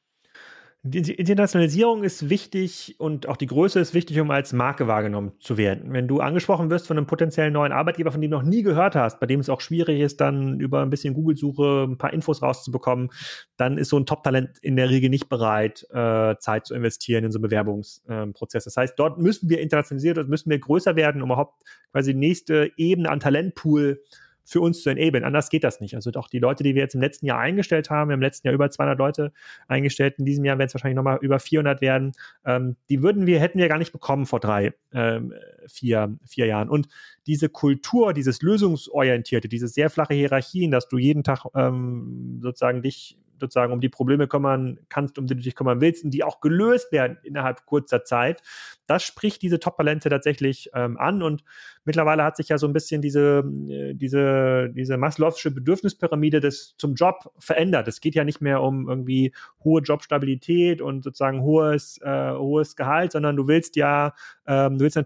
Die Internationalisierung ist wichtig und auch die Größe ist wichtig, um als Marke wahrgenommen zu werden. Wenn du angesprochen wirst von einem potenziellen neuen Arbeitgeber, von dem du noch nie gehört hast, bei dem es auch schwierig ist, dann über ein bisschen Google-Suche ein paar Infos rauszubekommen, dann ist so ein Top-Talent in der Regel nicht bereit, äh, Zeit zu investieren in so einen Bewerbungsprozess. das heißt, dort müssen wir internationalisiert, dort müssen wir größer werden, um überhaupt quasi die nächste Ebene an Talentpool für uns zu enablen. Anders geht das nicht. Also auch die Leute, die wir jetzt im letzten Jahr eingestellt haben, wir haben im letzten Jahr über 200 Leute eingestellt, in diesem Jahr werden es wahrscheinlich nochmal über 400 werden, ähm, die würden wir, hätten wir gar nicht bekommen vor drei, ähm, vier, vier Jahren. Und diese Kultur, dieses lösungsorientierte, diese sehr flache Hierarchien, dass du jeden Tag ähm, sozusagen dich sozusagen um die Probleme kümmern kannst, um die du dich kümmern willst und die auch gelöst werden innerhalb kurzer Zeit. Das spricht diese Top-Talente tatsächlich ähm, an und mittlerweile hat sich ja so ein bisschen diese, äh, diese, diese Maslow'sche Bedürfnispyramide des, zum Job verändert. Es geht ja nicht mehr um irgendwie hohe Jobstabilität und sozusagen hohes, äh, hohes Gehalt, sondern du willst ja, ähm, du willst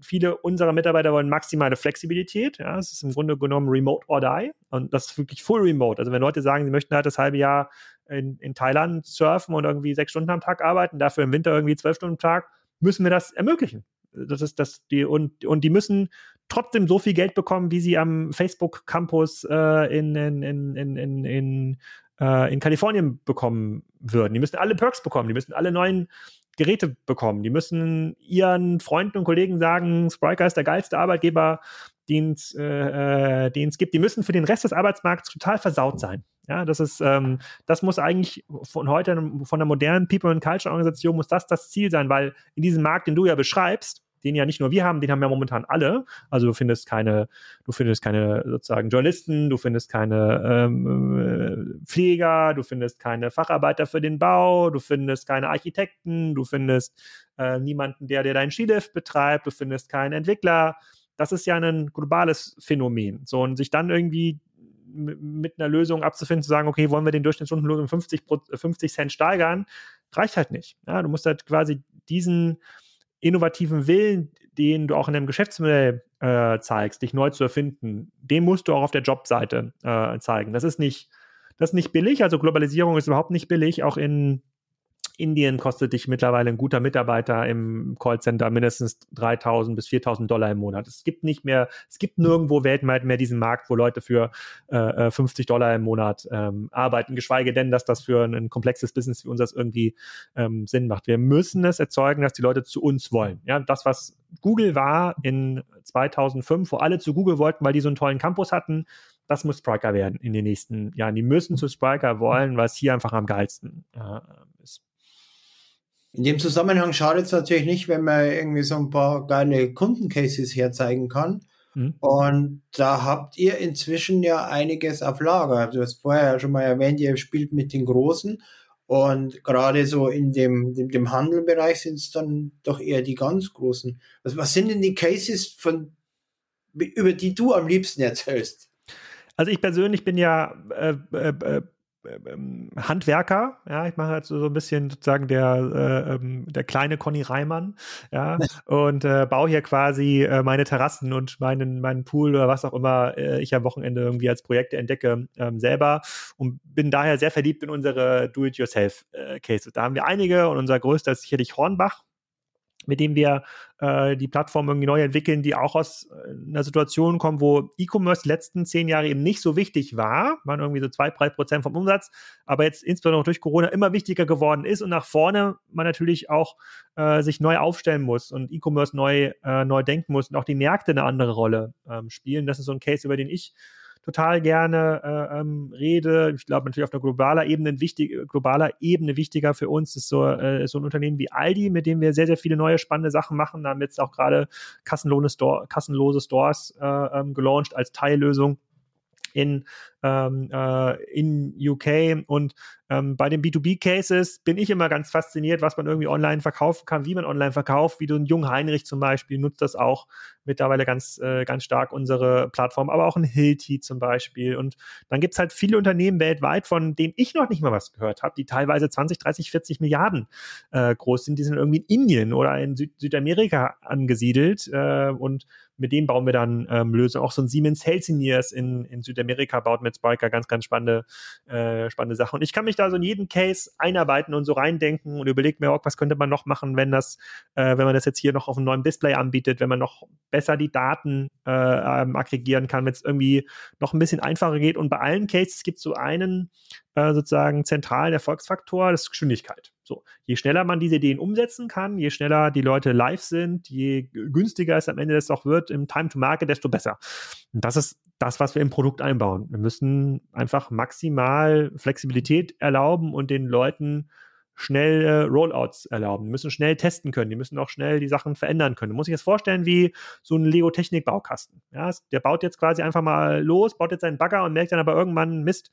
viele unserer Mitarbeiter wollen maximale Flexibilität. Ja, es ist im Grunde genommen Remote or Die und das ist wirklich Full Remote. Also wenn Leute sagen, sie möchten halt das halbe Jahr in, in Thailand surfen und irgendwie sechs Stunden am Tag arbeiten, dafür im Winter irgendwie zwölf Stunden am Tag, müssen wir das ermöglichen. Das ist das die und und die müssen trotzdem so viel Geld bekommen, wie sie am Facebook Campus äh, in, in, in, in, in, in, äh, in Kalifornien bekommen würden. Die müssen alle Perks bekommen, die müssen alle neuen Geräte bekommen, die müssen ihren Freunden und Kollegen sagen, Spriker ist der geilste Arbeitgeber, den es äh, äh gibt. Die müssen für den Rest des Arbeitsmarkts total versaut sein. Ja, das ist, ähm, das muss eigentlich von heute, von der modernen People and Culture Organisation muss das das Ziel sein, weil in diesem Markt, den du ja beschreibst, den ja nicht nur wir haben, den haben ja momentan alle. Also du findest keine, du findest keine sozusagen Journalisten, du findest keine ähm, äh, Pfleger, du findest keine Facharbeiter für den Bau, du findest keine Architekten, du findest äh, niemanden, der dir deinen Skilift betreibt, du findest keinen Entwickler. Das ist ja ein globales Phänomen. So und sich dann irgendwie mit einer Lösung abzufinden, zu sagen, okay, wollen wir den Durchschnittsstundenlohn um 50, 50 Cent steigern, reicht halt nicht. Ja, du musst halt quasi diesen innovativen Willen, den du auch in deinem Geschäftsmodell äh, zeigst, dich neu zu erfinden, den musst du auch auf der Jobseite äh, zeigen. Das ist nicht, das ist nicht billig, also Globalisierung ist überhaupt nicht billig, auch in Indien kostet dich mittlerweile ein guter Mitarbeiter im Callcenter mindestens 3000 bis 4000 Dollar im Monat. Es gibt nicht mehr, es gibt nirgendwo weltweit mehr diesen Markt, wo Leute für äh, 50 äh, Dollar im Monat ähm, arbeiten, geschweige denn, dass das für ein, ein komplexes Business wie unseres irgendwie ähm, Sinn macht. Wir müssen es erzeugen, dass die Leute zu uns wollen. Ja, das, was Google war in 2005, wo alle zu Google wollten, weil die so einen tollen Campus hatten, das muss Spriker werden in den nächsten Jahren. Die müssen zu Spriker wollen, weil es hier einfach am geilsten äh, ist. In dem Zusammenhang schadet es natürlich nicht, wenn man irgendwie so ein paar geile Kundencases herzeigen kann. Mhm. Und da habt ihr inzwischen ja einiges auf Lager. Du hast vorher ja schon mal erwähnt, ihr spielt mit den Großen. Und gerade so in dem, dem, dem Handelbereich sind es dann doch eher die ganz Großen. Was, was sind denn die Cases, von, über die du am liebsten erzählst? Also ich persönlich bin ja äh, äh, äh Handwerker, ja, ich mache halt so, so ein bisschen sozusagen der, äh, ähm, der kleine Conny Reimann, ja, und äh, baue hier quasi äh, meine Terrassen und meinen, meinen Pool oder was auch immer äh, ich am Wochenende irgendwie als Projekte entdecke ähm, selber und bin daher sehr verliebt in unsere Do-it-yourself-Cases. Äh, da haben wir einige und unser größter ist sicherlich Hornbach, mit dem wir äh, die Plattform irgendwie neu entwickeln, die auch aus äh, einer Situation kommen, wo E-Commerce die letzten zehn Jahre eben nicht so wichtig war, waren irgendwie so zwei, drei Prozent vom Umsatz, aber jetzt insbesondere durch Corona immer wichtiger geworden ist und nach vorne man natürlich auch äh, sich neu aufstellen muss und E-Commerce neu, äh, neu denken muss und auch die Märkte eine andere Rolle ähm, spielen. Das ist so ein Case, über den ich total gerne äh, ähm, rede. Ich glaube natürlich auf einer globaler Ebene, wichtig, globaler Ebene wichtiger für uns ist so, äh, so ein Unternehmen wie Aldi, mit dem wir sehr, sehr viele neue spannende Sachen machen. Da haben wir jetzt auch gerade kassenlose, Store, kassenlose Stores äh, ähm, gelauncht als Teillösung in, ähm, äh, in UK. Und ähm, bei den B2B-Cases bin ich immer ganz fasziniert, was man irgendwie online verkaufen kann, wie man online verkauft, wie du ein Jung Heinrich zum Beispiel nutzt das auch mittlerweile ganz, äh, ganz stark unsere Plattform, aber auch ein Hilti zum Beispiel. Und dann gibt's halt viele Unternehmen weltweit, von denen ich noch nicht mal was gehört habe, die teilweise 20, 30, 40 Milliarden äh, groß sind. Die sind irgendwie in Indien oder in Süd Südamerika angesiedelt äh, und mit denen bauen wir dann ähm, Lösungen. Auch so ein Siemens Healthineers in, in Südamerika baut mit Spiker ganz, ganz spannende, äh, spannende Sachen. Und ich kann mich da so in jeden Case einarbeiten und so reindenken und überlege mir, auch, was könnte man noch machen, wenn das, äh, wenn man das jetzt hier noch auf einem neuen Display anbietet, wenn man noch besser die Daten äh, ähm, aggregieren kann, wenn es irgendwie noch ein bisschen einfacher geht. Und bei allen Cases gibt es so einen äh, sozusagen zentralen Erfolgsfaktor, das ist Geschwindigkeit. So, je schneller man diese Ideen umsetzen kann, je schneller die Leute live sind, je günstiger es am Ende das auch wird im Time to Market, desto besser. Und das ist das, was wir im Produkt einbauen. Wir müssen einfach maximal Flexibilität erlauben und den Leuten schnell äh, Rollouts erlauben. Die müssen schnell testen können. Die müssen auch schnell die Sachen verändern können. Man muss sich das vorstellen wie so ein Lego-Technik-Baukasten. Ja, der baut jetzt quasi einfach mal los, baut jetzt seinen Bagger und merkt dann aber irgendwann, Mist,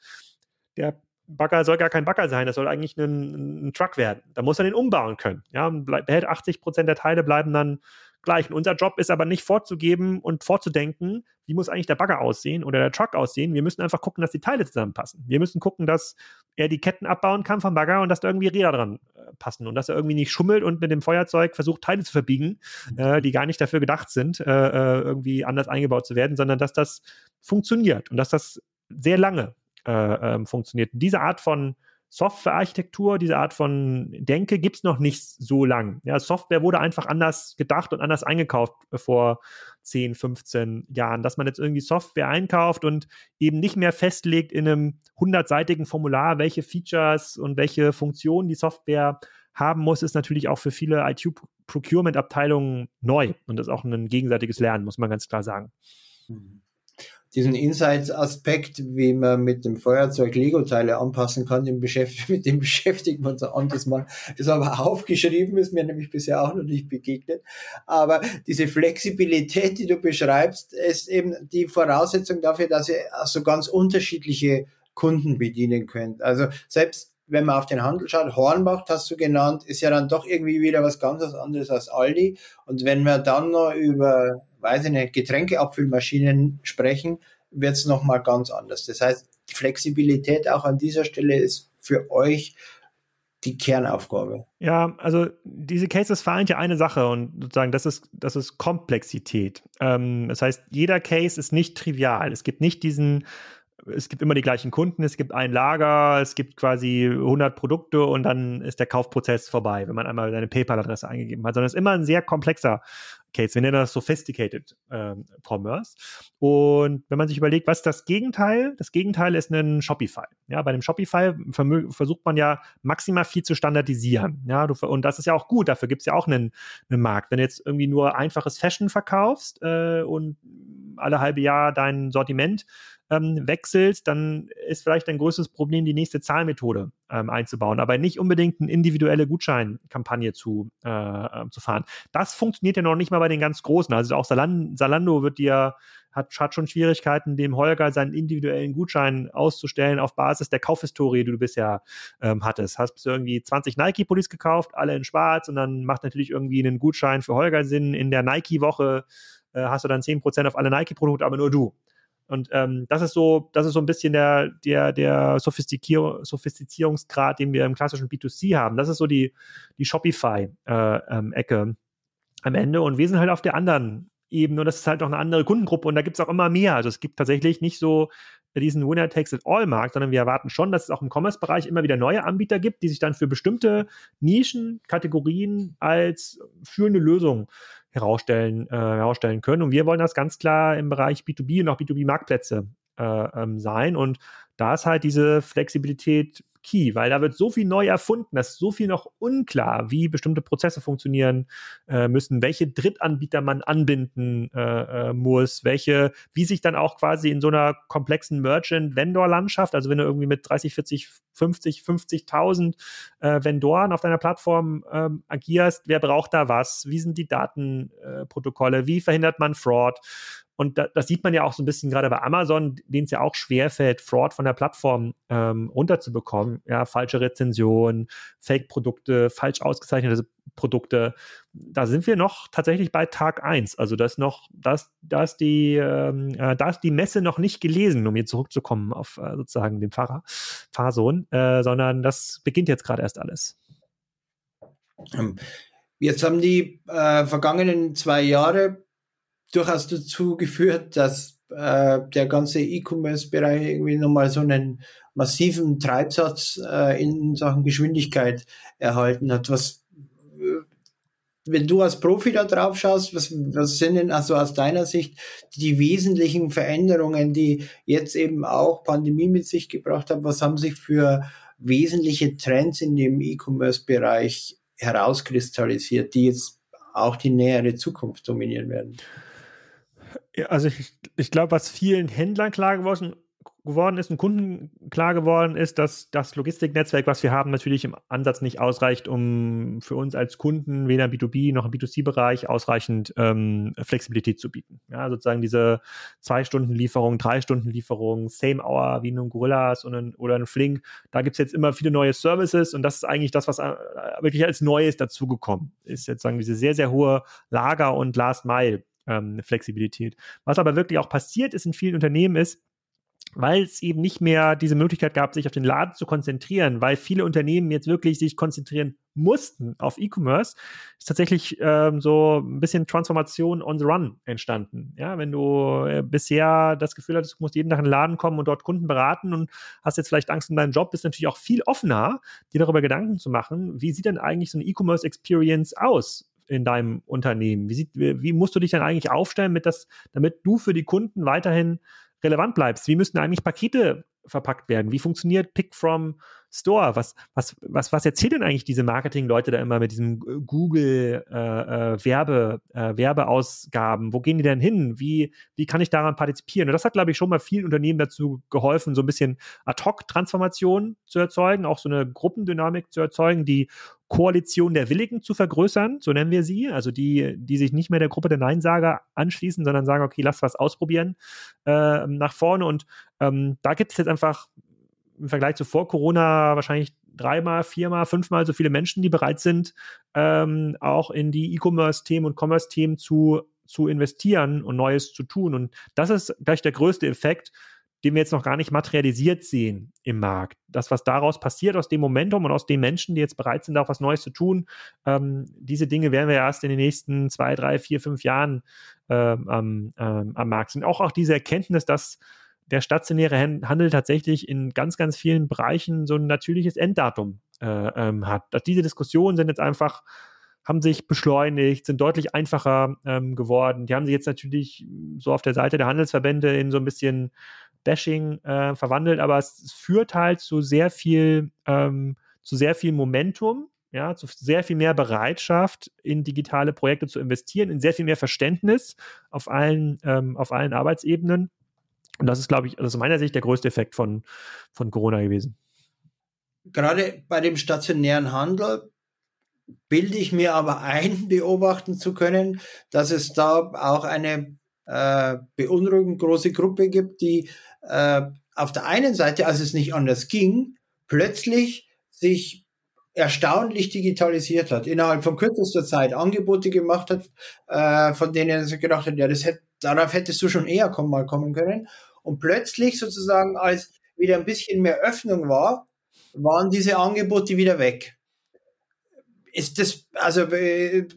der Bagger soll gar kein Bagger sein, das soll eigentlich ein, ein Truck werden. Da muss er den umbauen können. Ja, behält 80 Prozent der Teile bleiben dann gleich. Und unser Job ist aber nicht vorzugeben und vorzudenken, wie muss eigentlich der Bagger aussehen oder der Truck aussehen. Wir müssen einfach gucken, dass die Teile zusammenpassen. Wir müssen gucken, dass er die Ketten abbauen kann vom Bagger und dass da irgendwie Räder dran äh, passen und dass er irgendwie nicht schummelt und mit dem Feuerzeug versucht, Teile zu verbiegen, äh, die gar nicht dafür gedacht sind, äh, äh irgendwie anders eingebaut zu werden, sondern dass das funktioniert und dass das sehr lange äh, ähm, funktioniert. diese Art von Softwarearchitektur, diese Art von Denke gibt's noch nicht so lang. Ja, Software wurde einfach anders gedacht und anders eingekauft vor 10, 15 Jahren. Dass man jetzt irgendwie Software einkauft und eben nicht mehr festlegt in einem 100-seitigen Formular, welche Features und welche Funktionen die Software haben muss, ist natürlich auch für viele IT-Procurement-Abteilungen neu. Und ist auch ein gegenseitiges Lernen, muss man ganz klar sagen. Mhm diesen Insights-Aspekt, wie man mit dem Feuerzeug Lego-Teile anpassen kann, Beschäft mit dem beschäftigen wir uns ein anderes Mal. Ist aber aufgeschrieben, ist mir nämlich bisher auch noch nicht begegnet. Aber diese Flexibilität, die du beschreibst, ist eben die Voraussetzung dafür, dass ihr also ganz unterschiedliche Kunden bedienen könnt. Also selbst wenn man auf den Handel schaut, Hornbach hast du genannt, ist ja dann doch irgendwie wieder was ganz anderes als Aldi. Und wenn wir dann noch über weiß ich nicht, Getränkeabfüllmaschinen sprechen, wird es nochmal ganz anders. Das heißt, die Flexibilität auch an dieser Stelle ist für euch die Kernaufgabe. Ja, also diese Cases vereint ja eine Sache und sozusagen das ist, das ist Komplexität. Ähm, das heißt, jeder Case ist nicht trivial. Es gibt nicht diesen es gibt immer die gleichen Kunden, es gibt ein Lager, es gibt quasi 100 Produkte und dann ist der Kaufprozess vorbei, wenn man einmal seine PayPal-Adresse eingegeben hat, sondern es ist immer ein sehr komplexer Case. Wir nennen das Sophisticated ähm, Commerce. Und wenn man sich überlegt, was ist das Gegenteil? Das Gegenteil ist ein Shopify. Ja, bei dem Shopify versucht man ja maximal viel zu standardisieren. Ja, du, und das ist ja auch gut. Dafür gibt es ja auch einen, einen Markt. Wenn du jetzt irgendwie nur einfaches Fashion verkaufst äh, und alle halbe Jahr dein Sortiment ähm, wechselt, dann ist vielleicht ein größtes Problem, die nächste Zahlmethode ähm, einzubauen, aber nicht unbedingt eine individuelle Gutscheinkampagne zu, äh, ähm, zu fahren. Das funktioniert ja noch nicht mal bei den ganz Großen. Also auch Salando wird dir hat, hat schon Schwierigkeiten, dem Holger seinen individuellen Gutschein auszustellen auf Basis der Kaufhistorie, die du bisher ähm, hattest. Hast du irgendwie 20 Nike-Pullis gekauft, alle in schwarz und dann macht natürlich irgendwie einen Gutschein für Holger Sinn. In der Nike-Woche äh, hast du dann 10% auf alle Nike-Produkte, aber nur du. Und ähm, das ist so, das ist so ein bisschen der, der, der Sophistikier Sophistizierungsgrad, den wir im klassischen B2C haben. Das ist so die, die Shopify-Ecke äh, ähm, am Ende. Und wir sind halt auf der anderen Ebene und das ist halt auch eine andere Kundengruppe und da gibt es auch immer mehr. Also es gibt tatsächlich nicht so diesen Winner Takes It All Markt, sondern wir erwarten schon, dass es auch im Commerce-Bereich immer wieder neue Anbieter gibt, die sich dann für bestimmte Nischen, Kategorien als führende Lösung herausstellen, äh, herausstellen können. Und wir wollen das ganz klar im Bereich B2B und auch B2B-Marktplätze äh, ähm, sein. Und da ist halt diese Flexibilität key, weil da wird so viel neu erfunden, da ist so viel noch unklar, wie bestimmte Prozesse funktionieren äh, müssen, welche Drittanbieter man anbinden äh, äh, muss, welche, wie sich dann auch quasi in so einer komplexen Merchant-Vendor-Landschaft, also wenn du irgendwie mit 30, 40, 50, 50.000 äh, Vendoren auf deiner Plattform ähm, agierst, wer braucht da was, wie sind die Datenprotokolle, wie verhindert man Fraud, und da, das sieht man ja auch so ein bisschen gerade bei Amazon, denen es ja auch schwerfällt, Fraud von der Plattform ähm, runterzubekommen. Ja, falsche Rezensionen, Fake-Produkte, falsch ausgezeichnete Produkte. Da sind wir noch tatsächlich bei Tag 1. Also das noch, das, da ist die, ähm, äh, da ist die Messe noch nicht gelesen, um hier zurückzukommen auf äh, sozusagen den Pfarrer, Pfarrsohn, äh, sondern das beginnt jetzt gerade erst alles. Ähm, jetzt haben die äh, vergangenen zwei Jahre durchaus dazu geführt, dass äh, der ganze E-Commerce-Bereich irgendwie nochmal so einen massiven Treibsatz äh, in Sachen Geschwindigkeit erhalten hat. Was, äh, wenn du als Profi da drauf schaust, was, was sind denn also aus deiner Sicht die wesentlichen Veränderungen, die jetzt eben auch Pandemie mit sich gebracht haben? Was haben sich für wesentliche Trends in dem E-Commerce-Bereich herauskristallisiert, die jetzt auch die nähere Zukunft dominieren werden? Also ich, ich glaube, was vielen Händlern klar geworden, geworden ist und Kunden klar geworden ist, dass das Logistiknetzwerk, was wir haben, natürlich im Ansatz nicht ausreicht, um für uns als Kunden weder im B2B noch im B2C-Bereich ausreichend ähm, Flexibilität zu bieten. Ja, sozusagen diese zwei Stunden Lieferung, drei Stunden Lieferung, Same Hour wie in einem Gorillas oder ein, oder ein Flink, da gibt es jetzt immer viele neue Services und das ist eigentlich das, was äh, wirklich als Neues dazugekommen ist. Jetzt sagen diese sehr, sehr hohe Lager- und Last-Mile ähm, Flexibilität. Was aber wirklich auch passiert ist in vielen Unternehmen ist, weil es eben nicht mehr diese Möglichkeit gab, sich auf den Laden zu konzentrieren, weil viele Unternehmen jetzt wirklich sich konzentrieren mussten auf E-Commerce, ist tatsächlich ähm, so ein bisschen Transformation on the Run entstanden. Ja, wenn du äh, bisher das Gefühl hattest, du musst jeden Tag in den Laden kommen und dort Kunden beraten und hast jetzt vielleicht Angst um deinen Job, bist natürlich auch viel offener, dir darüber Gedanken zu machen, wie sieht denn eigentlich so eine E-Commerce Experience aus? In deinem Unternehmen? Wie, sieht, wie musst du dich dann eigentlich aufstellen, mit das, damit du für die Kunden weiterhin relevant bleibst? Wie müssten eigentlich Pakete verpackt werden? Wie funktioniert Pick from Store? Was, was, was, was erzählen denn eigentlich diese Marketing-Leute da immer mit diesem Google äh, äh, Werbe, äh, Werbeausgaben? Wo gehen die denn hin? Wie, wie kann ich daran partizipieren? Und das hat, glaube ich, schon mal vielen Unternehmen dazu geholfen, so ein bisschen Ad-Hoc-Transformation zu erzeugen, auch so eine Gruppendynamik zu erzeugen, die Koalition der Willigen zu vergrößern, so nennen wir sie, also die, die sich nicht mehr der Gruppe der Neinsager anschließen, sondern sagen, okay, lass was ausprobieren äh, nach vorne. Und ähm, da gibt es jetzt einfach im Vergleich zu vor Corona wahrscheinlich dreimal, viermal, fünfmal so viele Menschen, die bereit sind, ähm, auch in die E-Commerce-Themen und Commerce-Themen zu, zu investieren und Neues zu tun. Und das ist gleich der größte Effekt, den wir jetzt noch gar nicht materialisiert sehen im Markt. Das, was daraus passiert, aus dem Momentum und aus den Menschen, die jetzt bereit sind, auch was Neues zu tun, ähm, diese Dinge werden wir erst in den nächsten zwei, drei, vier, fünf Jahren ähm, am, ähm, Markt sehen. Auch, auch diese Erkenntnis, dass der stationäre Handel tatsächlich in ganz, ganz vielen Bereichen so ein natürliches Enddatum äh, ähm, hat. Dass diese Diskussionen sind jetzt einfach haben sich beschleunigt, sind deutlich einfacher ähm, geworden. Die haben sich jetzt natürlich so auf der Seite der Handelsverbände in so ein bisschen Bashing äh, verwandelt, aber es, führt halt zu sehr viel, ähm, zu sehr viel Momentum, ja, zu sehr viel mehr Bereitschaft, in digitale Projekte zu investieren, in sehr viel mehr Verständnis auf allen, ähm, auf allen Arbeitsebenen. Und das ist, glaube ich, aus meiner Sicht der größte Effekt von, von Corona gewesen. Gerade bei dem stationären Handel bilde ich mir aber ein, beobachten zu können, dass es da auch eine äh, beunruhigend große Gruppe gibt, die äh, auf der einen Seite, als es nicht anders ging, plötzlich sich erstaunlich digitalisiert hat, innerhalb von kürzester Zeit Angebote gemacht hat, äh, von denen sie gedacht hat, ja, das hätte, darauf hättest du schon eher kommen, mal kommen können. Und plötzlich sozusagen, als wieder ein bisschen mehr Öffnung war, waren diese Angebote wieder weg. Ist das, also äh,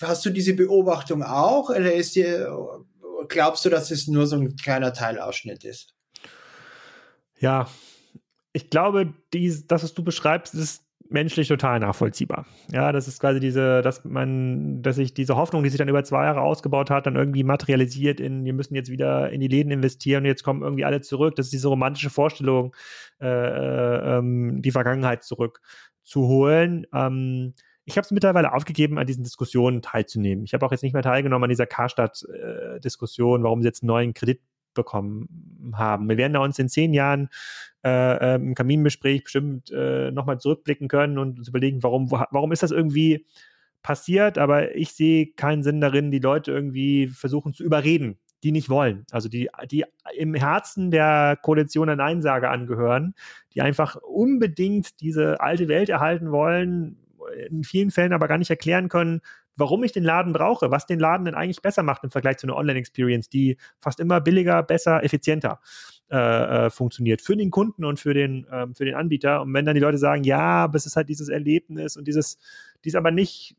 hast du diese Beobachtung auch oder ist dir, glaubst du, dass es nur so ein kleiner Teilausschnitt ist? Ja, ich glaube, dies, das, was du beschreibst, ist menschlich total nachvollziehbar. Ja, das ist quasi diese, dass man, dass sich diese Hoffnung, die sich dann über zwei Jahre ausgebaut hat, dann irgendwie materialisiert in, wir müssen jetzt wieder in die Läden investieren und jetzt kommen irgendwie alle zurück. Das ist diese romantische Vorstellung, äh, äh, ähm, die Vergangenheit zurückzuholen. Ähm, ich habe es mittlerweile aufgegeben, an diesen Diskussionen teilzunehmen. Ich habe auch jetzt nicht mehr teilgenommen an dieser Karstadt-Diskussion, äh, warum sie jetzt einen neuen Kredit bekommen haben. Wir werden da uns in zehn Jahren äh, äh, im Kaminbespräch bestimmt äh, nochmal zurückblicken können und uns überlegen, warum, warum ist das irgendwie passiert, aber ich sehe keinen Sinn darin, die Leute irgendwie versuchen zu überreden, die nicht wollen. Also die, die im Herzen der Koalition der Neinsager angehören, die einfach unbedingt diese alte Welt erhalten wollen, in vielen Fällen aber gar nicht erklären können, warum ich den Laden brauche, was den Laden denn eigentlich besser macht im Vergleich zu einer Online-Experience, die fast immer billiger, besser, effizienter äh, äh, funktioniert für den Kunden und für den, ähm, für den Anbieter. Und wenn dann die Leute sagen, ja, aber es ist halt dieses Erlebnis und dieses, die es aber nicht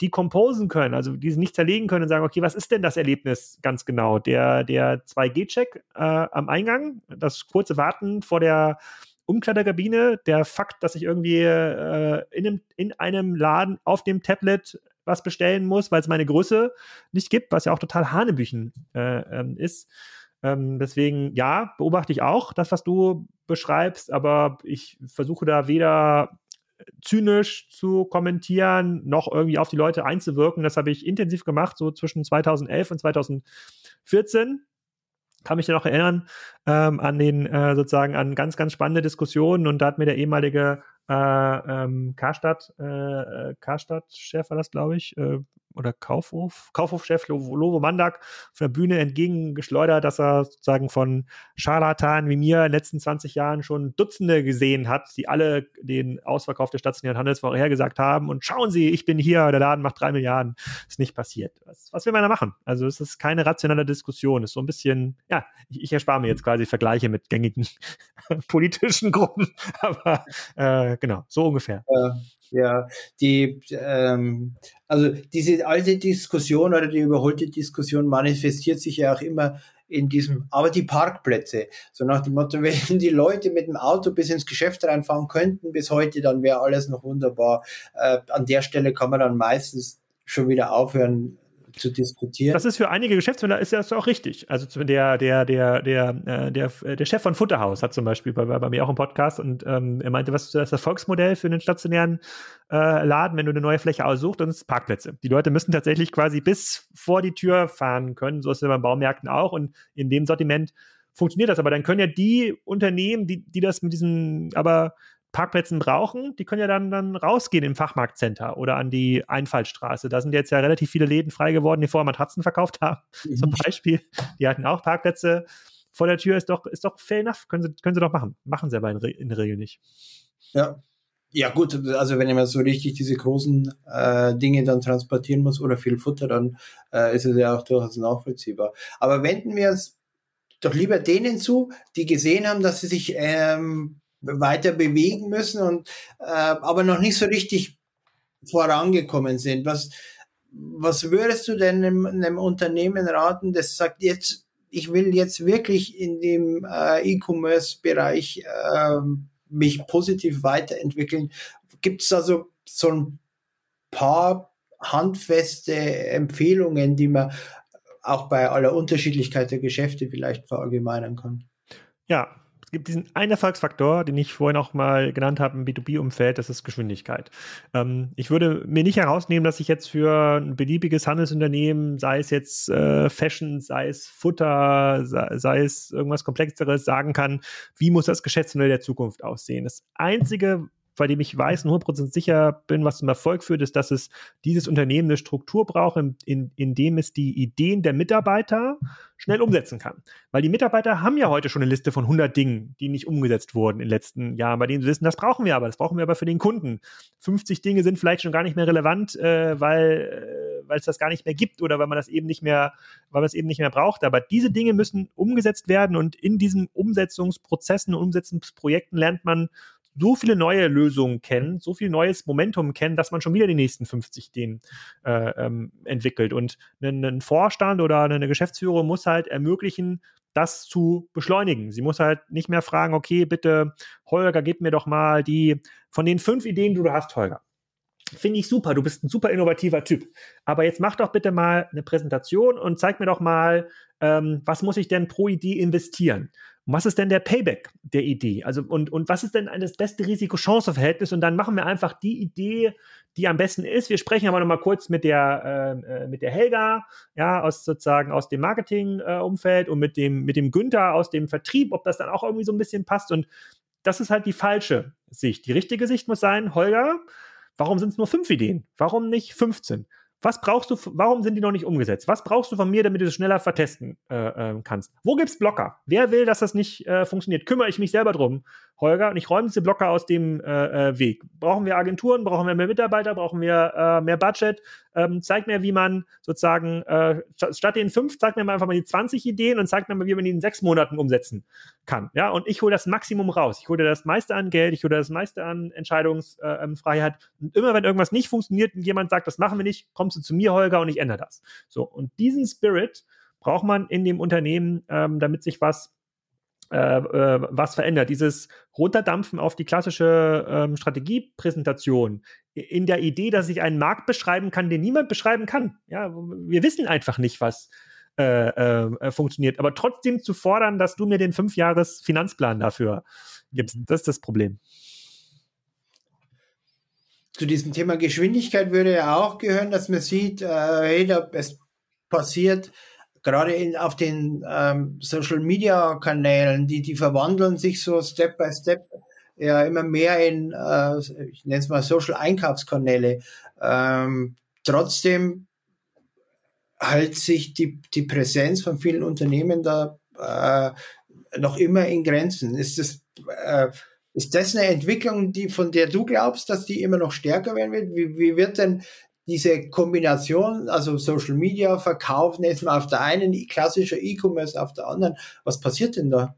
decomposen können, also die es nicht zerlegen können und sagen, okay, was ist denn das Erlebnis ganz genau? Der, der 2G-Check äh, am Eingang, das kurze Warten vor der Umkleiderkabine, der Fakt, dass ich irgendwie äh, in, einem, in einem Laden auf dem Tablet was bestellen muss, weil es meine Größe nicht gibt, was ja auch total Hanebüchen äh, ähm, ist. Ähm, deswegen, ja, beobachte ich auch das, was du beschreibst, aber ich versuche da weder zynisch zu kommentieren, noch irgendwie auf die Leute einzuwirken. Das habe ich intensiv gemacht, so zwischen 2011 und 2014 kann mich noch erinnern ähm, an den äh, sozusagen an ganz ganz spannende Diskussionen und da hat mir der ehemalige äh, ähm, Karstadt äh, äh Karstadt Chef war das glaube ich äh, oder Kaufhof, Kaufhofchef Lovo Mandak von der Bühne entgegengeschleudert, dass er sozusagen von Scharlatanen wie mir in den letzten 20 Jahren schon Dutzende gesehen hat, die alle den Ausverkauf der stationären Handelswoche hergesagt haben. Und schauen Sie, ich bin hier, der Laden macht drei Milliarden. Ist nicht passiert. Was, was will man da machen? Also es ist keine rationale Diskussion. Es ist so ein bisschen, ja, ich, ich erspare mir jetzt quasi Vergleiche mit gängigen politischen Gruppen. Aber äh, genau, so ungefähr. Ja. Ja, die, ähm, also diese alte Diskussion oder die überholte Diskussion manifestiert sich ja auch immer in diesem, aber die Parkplätze, so nach dem Motto, wenn die Leute mit dem Auto bis ins Geschäft reinfahren könnten bis heute, dann wäre alles noch wunderbar. Äh, an der Stelle kann man dann meistens schon wieder aufhören, zu diskutieren. Das ist für einige Geschäftsmänner ist das auch richtig. Also der, der, der, der, äh, der, der Chef von Futterhaus hat zum Beispiel bei, bei mir auch einen Podcast und ähm, er meinte, was ist das Erfolgsmodell für einen stationären äh, Laden, wenn du eine neue Fläche aussuchst, dann ist Parkplätze. Die Leute müssen tatsächlich quasi bis vor die Tür fahren können. So ist es bei Baumärkten auch und in dem Sortiment funktioniert das. Aber dann können ja die Unternehmen, die, die das mit diesem, aber Parkplätzen brauchen, die können ja dann, dann rausgehen im Fachmarktcenter oder an die Einfallstraße. Da sind jetzt ja relativ viele Läden frei geworden, die vorher Matratzen verkauft haben, mhm. zum Beispiel. Die hatten auch Parkplätze vor der Tür, ist doch, ist doch fair enough, können sie, können sie doch machen. Machen sie aber in, in der Regel nicht. Ja. Ja, gut, also wenn man so richtig diese großen äh, Dinge dann transportieren muss oder viel Futter, dann äh, ist es ja auch durchaus nachvollziehbar. Aber wenden wir uns doch lieber denen zu, die gesehen haben, dass sie sich ähm, weiter bewegen müssen und äh, aber noch nicht so richtig vorangekommen sind. Was, was würdest du denn einem, einem Unternehmen raten, das sagt jetzt, ich will jetzt wirklich in dem äh, E-Commerce-Bereich äh, mich positiv weiterentwickeln? Gibt es also so ein paar handfeste Empfehlungen, die man auch bei aller Unterschiedlichkeit der Geschäfte vielleicht verallgemeinern kann? Ja, es gibt diesen einen Erfolgsfaktor, den ich vorhin auch mal genannt habe im B2B-Umfeld, das ist Geschwindigkeit. Ähm, ich würde mir nicht herausnehmen, dass ich jetzt für ein beliebiges Handelsunternehmen, sei es jetzt äh, Fashion, sei es Futter, sei, sei, es irgendwas Komplexeres, sagen kann, wie muss das Geschäftsmodell der Zukunft aussehen. Das Einzige, bei dem ich weiß und 100% sicher bin, was zum Erfolg führt, ist, dass es dieses Unternehmen eine Struktur braucht, in, in, in dem es die Ideen der Mitarbeiter schnell umsetzen kann. Weil die Mitarbeiter haben ja heute schon eine Liste von 100 Dingen, die nicht umgesetzt wurden in den letzten Jahren, bei denen sie wissen, das brauchen wir aber, das brauchen wir aber für den Kunden. 50 Dinge sind vielleicht schon gar nicht mehr relevant, äh, weil, äh, weil es das gar nicht mehr gibt oder weil man das eben nicht mehr, weil man es eben nicht mehr braucht. Aber diese Dinge müssen umgesetzt werden und in diesen Umsetzungsprozessen und Umsetzungsprojekten lernt man so viele neue Lösungen kennen, so viel neues Momentum kennen, dass man schon wieder die nächsten 50 Ideen äh, ähm, entwickelt. Und ein, ein Vorstand oder eine Geschäftsführung muss halt ermöglichen, das zu beschleunigen. Sie muss halt nicht mehr fragen, okay, bitte, Holger, gib mir doch mal die von den fünf Ideen, die du hast, Holger. Finde ich super, du bist ein super innovativer Typ. Aber jetzt mach doch bitte mal eine Präsentation und zeig mir doch mal, ähm, was muss ich denn pro Idee investieren? Und was ist denn der Payback der Idee? Also, und, und was ist denn das beste Risiko-Chance-Verhältnis? Und dann machen wir einfach die Idee, die am besten ist. Wir sprechen aber noch mal kurz mit der, äh mit der Helga, ja, aus sozusagen aus dem Marketing-Umfeld äh, und mit dem, mit dem Günther aus dem Vertrieb, ob das dann auch irgendwie so ein bisschen passt. Und das ist halt die falsche Sicht. Die richtige Sicht muss sein, Holger, warum sind es nur fünf Ideen? Warum nicht 15? Was brauchst du, warum sind die noch nicht umgesetzt? Was brauchst du von mir, damit du es schneller vertesten äh, äh, kannst? Wo gibt's Blocker? Wer will, dass das nicht äh, funktioniert? Kümmere ich mich selber drum, Holger, und ich räume diese Blocker aus dem äh, äh, Weg. Brauchen wir Agenturen? Brauchen wir mehr Mitarbeiter? Brauchen wir äh, mehr Budget? Ähm, zeig mir, wie man sozusagen statt den fünf, zeig mir mal einfach mal die 20 Ideen und zeig mir mal, wie man die in sechs Monaten umsetzen kann. Ja, und ich hole das Maximum raus. Ich hole das meiste an Geld, ich hole das meiste an Entscheidungsfreiheit. und immer wenn irgendwas nicht funktioniert und jemand sagt, das machen wir nicht, kommst du zu mir, Holger, und ich ändere das. So, und diesen Spirit braucht man in dem Unternehmen, ähm, damit sich was äh, äh, was verändert. Dieses Runterdampfen auf die klassische ähm, Strategiepräsentation in der Idee, dass ich einen Markt beschreiben kann, den niemand beschreiben kann. Ja, wir wissen einfach nicht, was äh, äh, funktioniert. Aber trotzdem zu fordern, dass du mir den Fünfjahres-Finanzplan dafür gibst, mhm. das ist das Problem. Zu diesem Thema Geschwindigkeit würde ja auch gehören, dass man sieht, äh, hey, da, es passiert gerade in, auf den ähm, Social Media Kanälen, die, die verwandeln sich so Step by Step ja immer mehr in, äh, ich nenne es mal Social Einkaufskanäle. Ähm, trotzdem hält sich die, die Präsenz von vielen Unternehmen da äh, noch immer in Grenzen. Ist das, äh, ist das eine Entwicklung, die, von der du glaubst, dass die immer noch stärker werden wird? Wie, wie wird denn diese Kombination, also Social Media, Verkaufen, jetzt mal auf der einen klassischer E-Commerce, auf der anderen, was passiert denn da?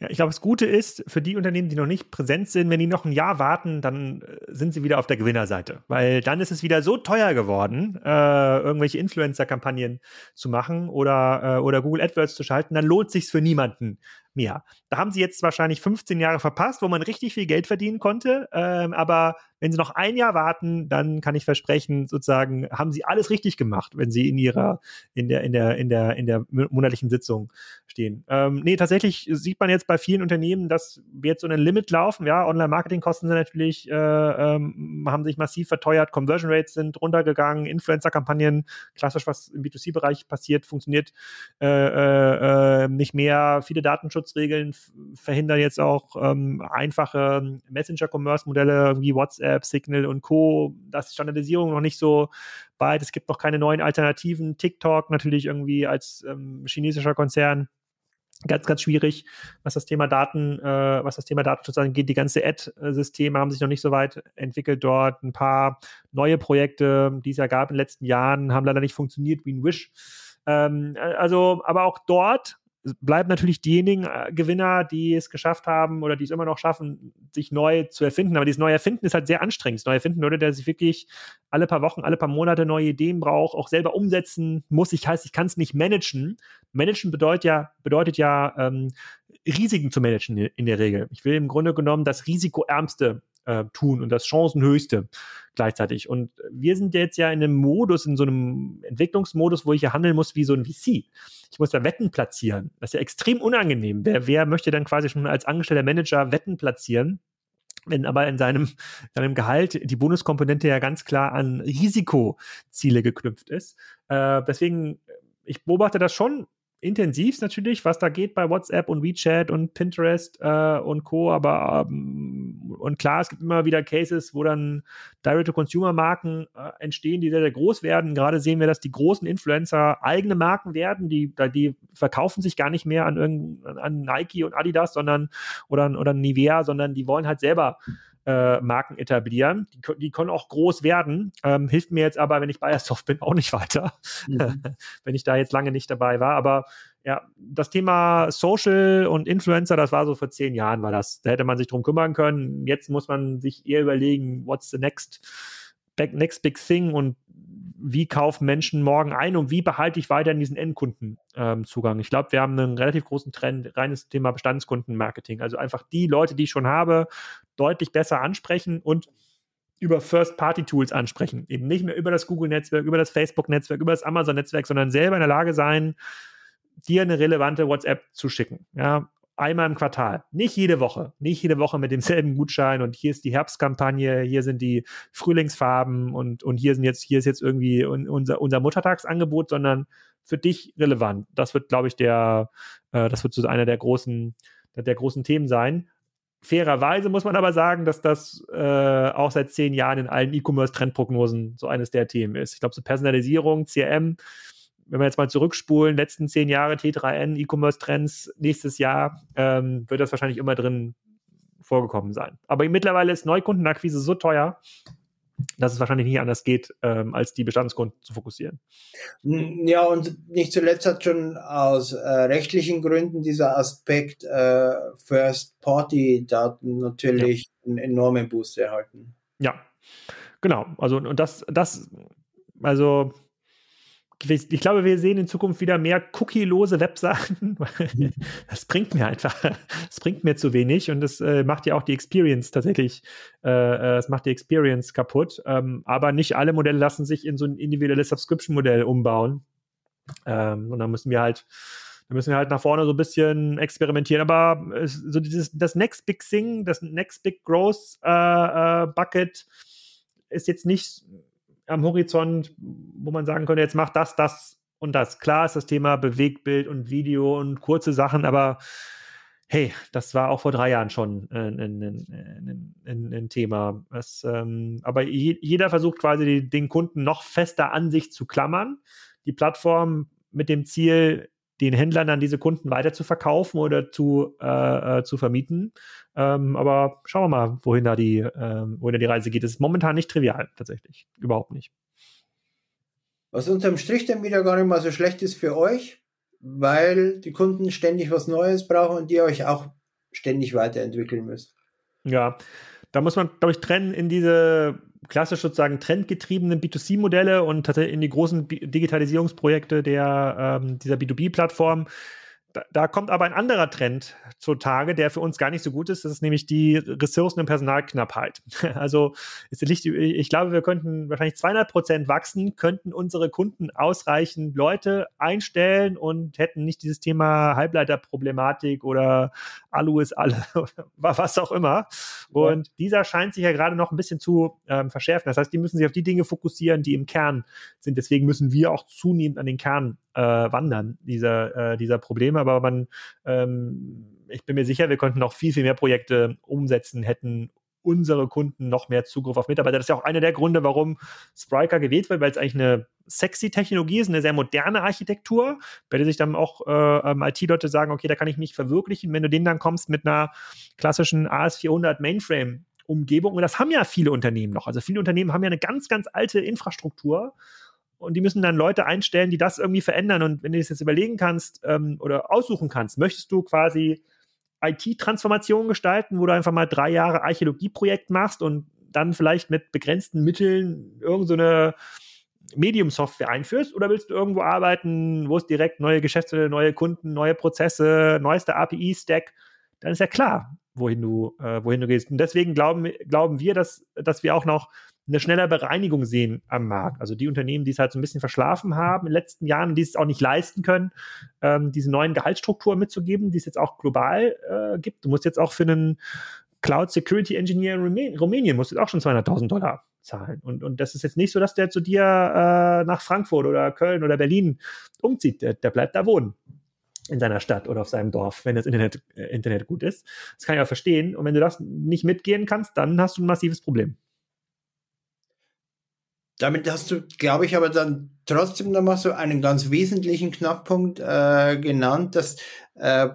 Ja, ich glaube, das Gute ist, für die Unternehmen, die noch nicht präsent sind, wenn die noch ein Jahr warten, dann äh, sind sie wieder auf der Gewinnerseite. Weil dann ist es wieder so teuer geworden, äh, irgendwelche Influencer-Kampagnen zu machen oder, äh, oder Google AdWords zu schalten, dann lohnt sich für niemanden mehr. Da haben sie jetzt wahrscheinlich 15 Jahre verpasst, wo man richtig viel Geld verdienen konnte. Ähm, aber wenn sie noch ein Jahr warten, dann kann ich versprechen, sozusagen, haben sie alles richtig gemacht, wenn sie in ihrer, in der, in der, in der, in der monatlichen Sitzung stehen. Ähm, nee, tatsächlich sieht man jetzt bei vielen Unternehmen, dass wir jetzt so ein Limit laufen. Ja, Online-Marketing-Kosten sind natürlich, äh, ähm, haben sich massiv verteuert, Conversion Rates sind runtergegangen, Influencer-Kampagnen, klassisch was im B2C-Bereich passiert, funktioniert äh, äh, äh nicht mehr. Viele Datenschutzregeln verhindern jetzt auch ähm, einfache Messenger-Commerce-Modelle wie WhatsApp, Signal und Co. Da ist die Standardisierung noch nicht so weit. Es gibt noch keine neuen Alternativen. TikTok natürlich irgendwie als ähm, chinesischer Konzern ganz, ganz schwierig, was das Thema Daten, äh, was das Thema Datenschutz angeht. Die ganze Ad-Systeme haben sich noch nicht so weit entwickelt dort. Ein paar neue Projekte, die es ja gab in den letzten Jahren, haben leider nicht funktioniert wie ein Wish. Ähm, also, aber auch dort bleiben natürlich diejenigen äh, Gewinner, die es geschafft haben oder die es immer noch schaffen, sich neu zu erfinden. Aber dieses neue Erfinden ist halt sehr anstrengend. Das neue Erfinden würde, der sich wirklich alle paar Wochen, alle paar Monate neue Ideen braucht, auch selber umsetzen muss. Ich heißt, ich kann es nicht managen. Managen bedeutet ja, bedeutet ja ähm, Risiken zu managen in der Regel. Ich will im Grunde genommen das risikoärmste äh, tun und das Chancenhöchste gleichzeitig. Und wir sind jetzt ja in einem Modus, in so einem Entwicklungsmodus, wo ich ja handeln muss wie so ein VC. Ich muss da Wetten platzieren. Das ist ja extrem unangenehm. Wer, wer möchte dann quasi schon als angestellter Manager Wetten platzieren? wenn aber in seinem, seinem Gehalt die Bonuskomponente ja ganz klar an Risikoziele geknüpft ist. Äh, deswegen, ich beobachte das schon intensiv natürlich, was da geht bei WhatsApp und WeChat und Pinterest äh, und Co. Aber ähm, und klar, es gibt immer wieder Cases, wo dann Direct-to-Consumer-Marken äh, entstehen, die sehr, sehr groß werden. Gerade sehen wir, dass die großen Influencer eigene Marken werden, die, die verkaufen sich gar nicht mehr an, irgend, an Nike und Adidas, sondern oder, oder Nivea, sondern die wollen halt selber äh, Marken etablieren. Die, die, können auch groß werden. Ähm, hilft mir jetzt aber, wenn ich Bayersdorf bin, auch nicht weiter, mhm. wenn ich da jetzt lange nicht dabei war. Aber ja, das Thema Social und Influencer, das war so vor zehn Jahren, war das. Da hätte man sich drum kümmern können. Jetzt muss man sich eher überlegen, what's the next, next big thing und wie kaufen Menschen morgen ein und wie behalte ich weiter in diesen Endkundenzugang. Ähm, ich glaube, wir haben einen relativ großen Trend, reines Thema Bestandskundenmarketing. Also einfach die Leute, die ich schon habe, deutlich besser ansprechen und über First-Party-Tools ansprechen. Eben nicht mehr über das Google-Netzwerk, über das Facebook-Netzwerk, über das Amazon-Netzwerk, sondern selber in der Lage sein, dir eine relevante WhatsApp zu schicken. Ja, einmal im Quartal. Nicht jede Woche. Nicht jede Woche mit demselben Gutschein und hier ist die Herbstkampagne, hier sind die Frühlingsfarben und, und hier sind jetzt, hier ist jetzt irgendwie unser, unser Muttertagsangebot, sondern für dich relevant. Das wird, glaube ich, der, äh, das wird so einer der großen, der großen Themen sein. Fairerweise muss man aber sagen, dass das äh, auch seit zehn Jahren in allen E-Commerce-Trendprognosen so eines der Themen ist. Ich glaube, so Personalisierung, CRM, wenn wir jetzt mal zurückspulen, letzten zehn Jahre T3N, E-Commerce-Trends, nächstes Jahr ähm, wird das wahrscheinlich immer drin vorgekommen sein. Aber mittlerweile ist Neukundenakquise so teuer, dass es wahrscheinlich nicht anders geht, ähm, als die Bestandskunden zu fokussieren. Ja, und nicht zuletzt hat schon aus äh, rechtlichen Gründen dieser Aspekt äh, First-Party-Daten natürlich ja. einen enormen Boost erhalten. Ja, genau. Also, und das, das, also ich glaube, wir sehen in Zukunft wieder mehr cookielose Webseiten. das bringt mir einfach, das bringt mir zu wenig und das äh, macht ja auch die Experience tatsächlich, äh, äh, es macht die Experience kaputt. Ähm, aber nicht alle Modelle lassen sich in so ein individuelles Subscription-Modell umbauen. Ähm, und dann müssen wir halt, da müssen wir halt nach vorne so ein bisschen experimentieren. Aber äh, so dieses, das Next Big Thing, das Next Big Growth äh, äh, Bucket ist jetzt nicht am Horizont, wo man sagen könnte, jetzt macht das, das und das. Klar ist das Thema Bewegtbild und Video und kurze Sachen, aber hey, das war auch vor drei Jahren schon äh, ein, ein, ein, ein Thema. Das, ähm, aber je, jeder versucht quasi den Kunden noch fester an sich zu klammern. Die Plattform mit dem Ziel, den Händlern dann diese Kunden weiter zu verkaufen oder zu, äh, äh, zu vermieten. Ähm, aber schauen wir mal, wohin da die, äh, wohin da die Reise geht. Das ist momentan nicht trivial, tatsächlich. Überhaupt nicht. Was unterm Strich dann wieder gar nicht mal so schlecht ist für euch, weil die Kunden ständig was Neues brauchen und ihr euch auch ständig weiterentwickeln müsst. Ja, da muss man, glaube ich, trennen in diese klassisch sozusagen trendgetriebenen B2C-Modelle und tatsächlich in die großen Digitalisierungsprojekte der, ähm, dieser B2B-Plattform. Da, da, kommt aber ein anderer Trend zutage, der für uns gar nicht so gut ist. Das ist nämlich die Ressourcen- und Personalknappheit. Also Licht, ich glaube, wir könnten wahrscheinlich 200 Prozent wachsen, könnten unsere Kunden ausreichend Leute einstellen und hätten nicht dieses Thema Halbleiterproblematik oder Alu ist alle oder was auch immer. Und ja. dieser scheint sich ja gerade noch ein bisschen zu ähm, verschärfen. Das heißt, die müssen sich auf die Dinge fokussieren, die im Kern sind. Deswegen müssen wir auch zunehmend an den Kern äh, wandern dieser, äh, dieser Probleme. Aber man, ähm, ich bin mir sicher, wir könnten noch viel, viel mehr Projekte umsetzen, hätten unsere Kunden noch mehr Zugriff auf Mitarbeiter. Das ist ja auch einer der Gründe, warum Spryker gewählt wird, weil es eigentlich eine sexy Technologie ist, eine sehr moderne Architektur, bei der sich dann auch äh, ähm, IT-Leute sagen, okay, da kann ich mich verwirklichen. Wenn du denen dann kommst mit einer klassischen AS400 Mainframe Umgebung, und das haben ja viele Unternehmen noch. Also viele Unternehmen haben ja eine ganz, ganz alte Infrastruktur und die müssen dann Leute einstellen, die das irgendwie verändern. Und wenn du das jetzt überlegen kannst ähm, oder aussuchen kannst, möchtest du quasi IT-Transformation gestalten, wo du einfach mal drei Jahre Archäologieprojekt machst und dann vielleicht mit begrenzten Mitteln irgendeine so Medium-Software einführst oder willst du irgendwo arbeiten, wo es direkt neue Geschäfte, neue Kunden, neue Prozesse, neueste API-Stack, dann ist ja klar, wohin du, äh, wohin du gehst. Und deswegen glauben, glauben wir, dass, dass wir auch noch eine schnelle Bereinigung sehen am Markt. Also die Unternehmen, die es halt so ein bisschen verschlafen haben in den letzten Jahren, die es auch nicht leisten können, ähm, diese neuen Gehaltsstrukturen mitzugeben, die es jetzt auch global äh, gibt. Du musst jetzt auch für einen Cloud Security Engineer in Rumänien musst du auch schon 200.000 Dollar zahlen. Und, und das ist jetzt nicht so, dass der zu dir äh, nach Frankfurt oder Köln oder Berlin umzieht. Der, der bleibt da wohnen in seiner Stadt oder auf seinem Dorf, wenn das Internet, äh, Internet gut ist. Das kann ich auch verstehen. Und wenn du das nicht mitgehen kannst, dann hast du ein massives Problem. Damit hast du, glaube ich, aber dann trotzdem nochmal so einen ganz wesentlichen Knackpunkt äh, genannt, dass äh,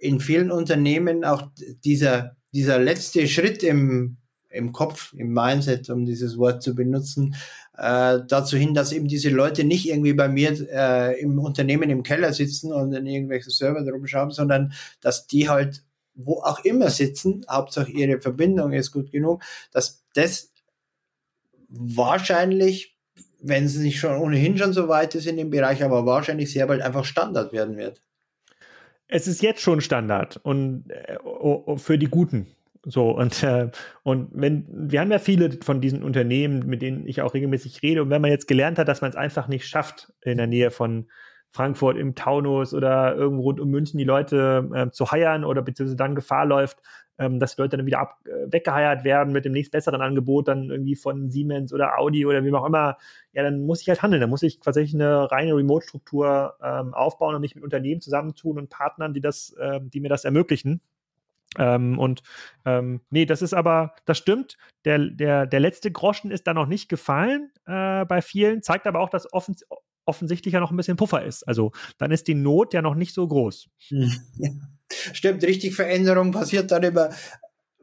in vielen Unternehmen auch dieser, dieser letzte Schritt im, im Kopf, im Mindset, um dieses Wort zu benutzen, äh, dazu hin, dass eben diese Leute nicht irgendwie bei mir äh, im Unternehmen im Keller sitzen und in irgendwelchen Servern rumschauen, sondern dass die halt wo auch immer sitzen, Hauptsache ihre Verbindung ist gut genug, dass das wahrscheinlich wenn es nicht schon ohnehin schon so weit ist in dem Bereich, aber wahrscheinlich sehr bald einfach Standard werden wird. Es ist jetzt schon Standard und äh, für die Guten. So, und, äh, und wenn, wir haben ja viele von diesen Unternehmen, mit denen ich auch regelmäßig rede, und wenn man jetzt gelernt hat, dass man es einfach nicht schafft, in der Nähe von Frankfurt im Taunus oder irgendwo rund um München die Leute äh, zu heiern oder beziehungsweise dann Gefahr läuft, ähm, dass die Leute dann wieder ab, äh, weggeheiert werden mit dem nächst besseren Angebot, dann irgendwie von Siemens oder Audi oder wie auch immer, ja, dann muss ich halt handeln. Dann muss ich tatsächlich eine reine Remote-Struktur ähm, aufbauen und mich mit Unternehmen zusammentun und Partnern, die das, äh, die mir das ermöglichen. Ähm, und ähm, nee, das ist aber, das stimmt. Der, der, der letzte Groschen ist da noch nicht gefallen äh, bei vielen, zeigt aber auch, dass offens offensichtlich ja noch ein bisschen Puffer ist. Also dann ist die Not ja noch nicht so groß. Ja. Stimmt, richtig, Veränderung passiert dann immer,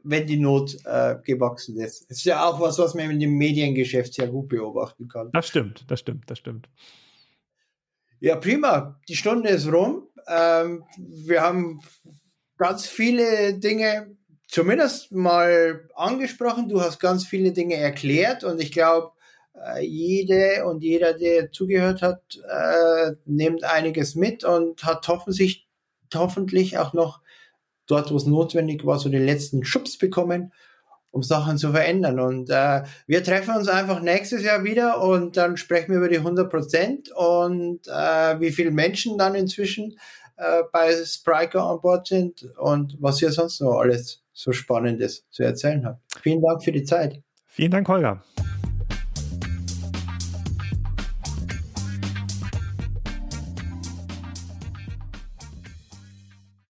wenn die Not äh, gewachsen ist. Das ist ja auch was, was man in dem Mediengeschäft sehr gut beobachten kann. Das stimmt, das stimmt, das stimmt. Ja, prima. Die Stunde ist rum. Ähm, wir haben ganz viele Dinge zumindest mal angesprochen. Du hast ganz viele Dinge erklärt und ich glaube, jede und jeder, der zugehört hat, äh, nimmt einiges mit und hat hoffentlich, hoffentlich auch noch dort, wo es notwendig war, so den letzten Schubs bekommen, um Sachen zu verändern. Und äh, wir treffen uns einfach nächstes Jahr wieder und dann sprechen wir über die 100 Prozent und äh, wie viele Menschen dann inzwischen äh, bei Spriker an Bord sind und was ihr sonst noch alles so Spannendes zu erzählen habt. Vielen Dank für die Zeit. Vielen Dank, Holger.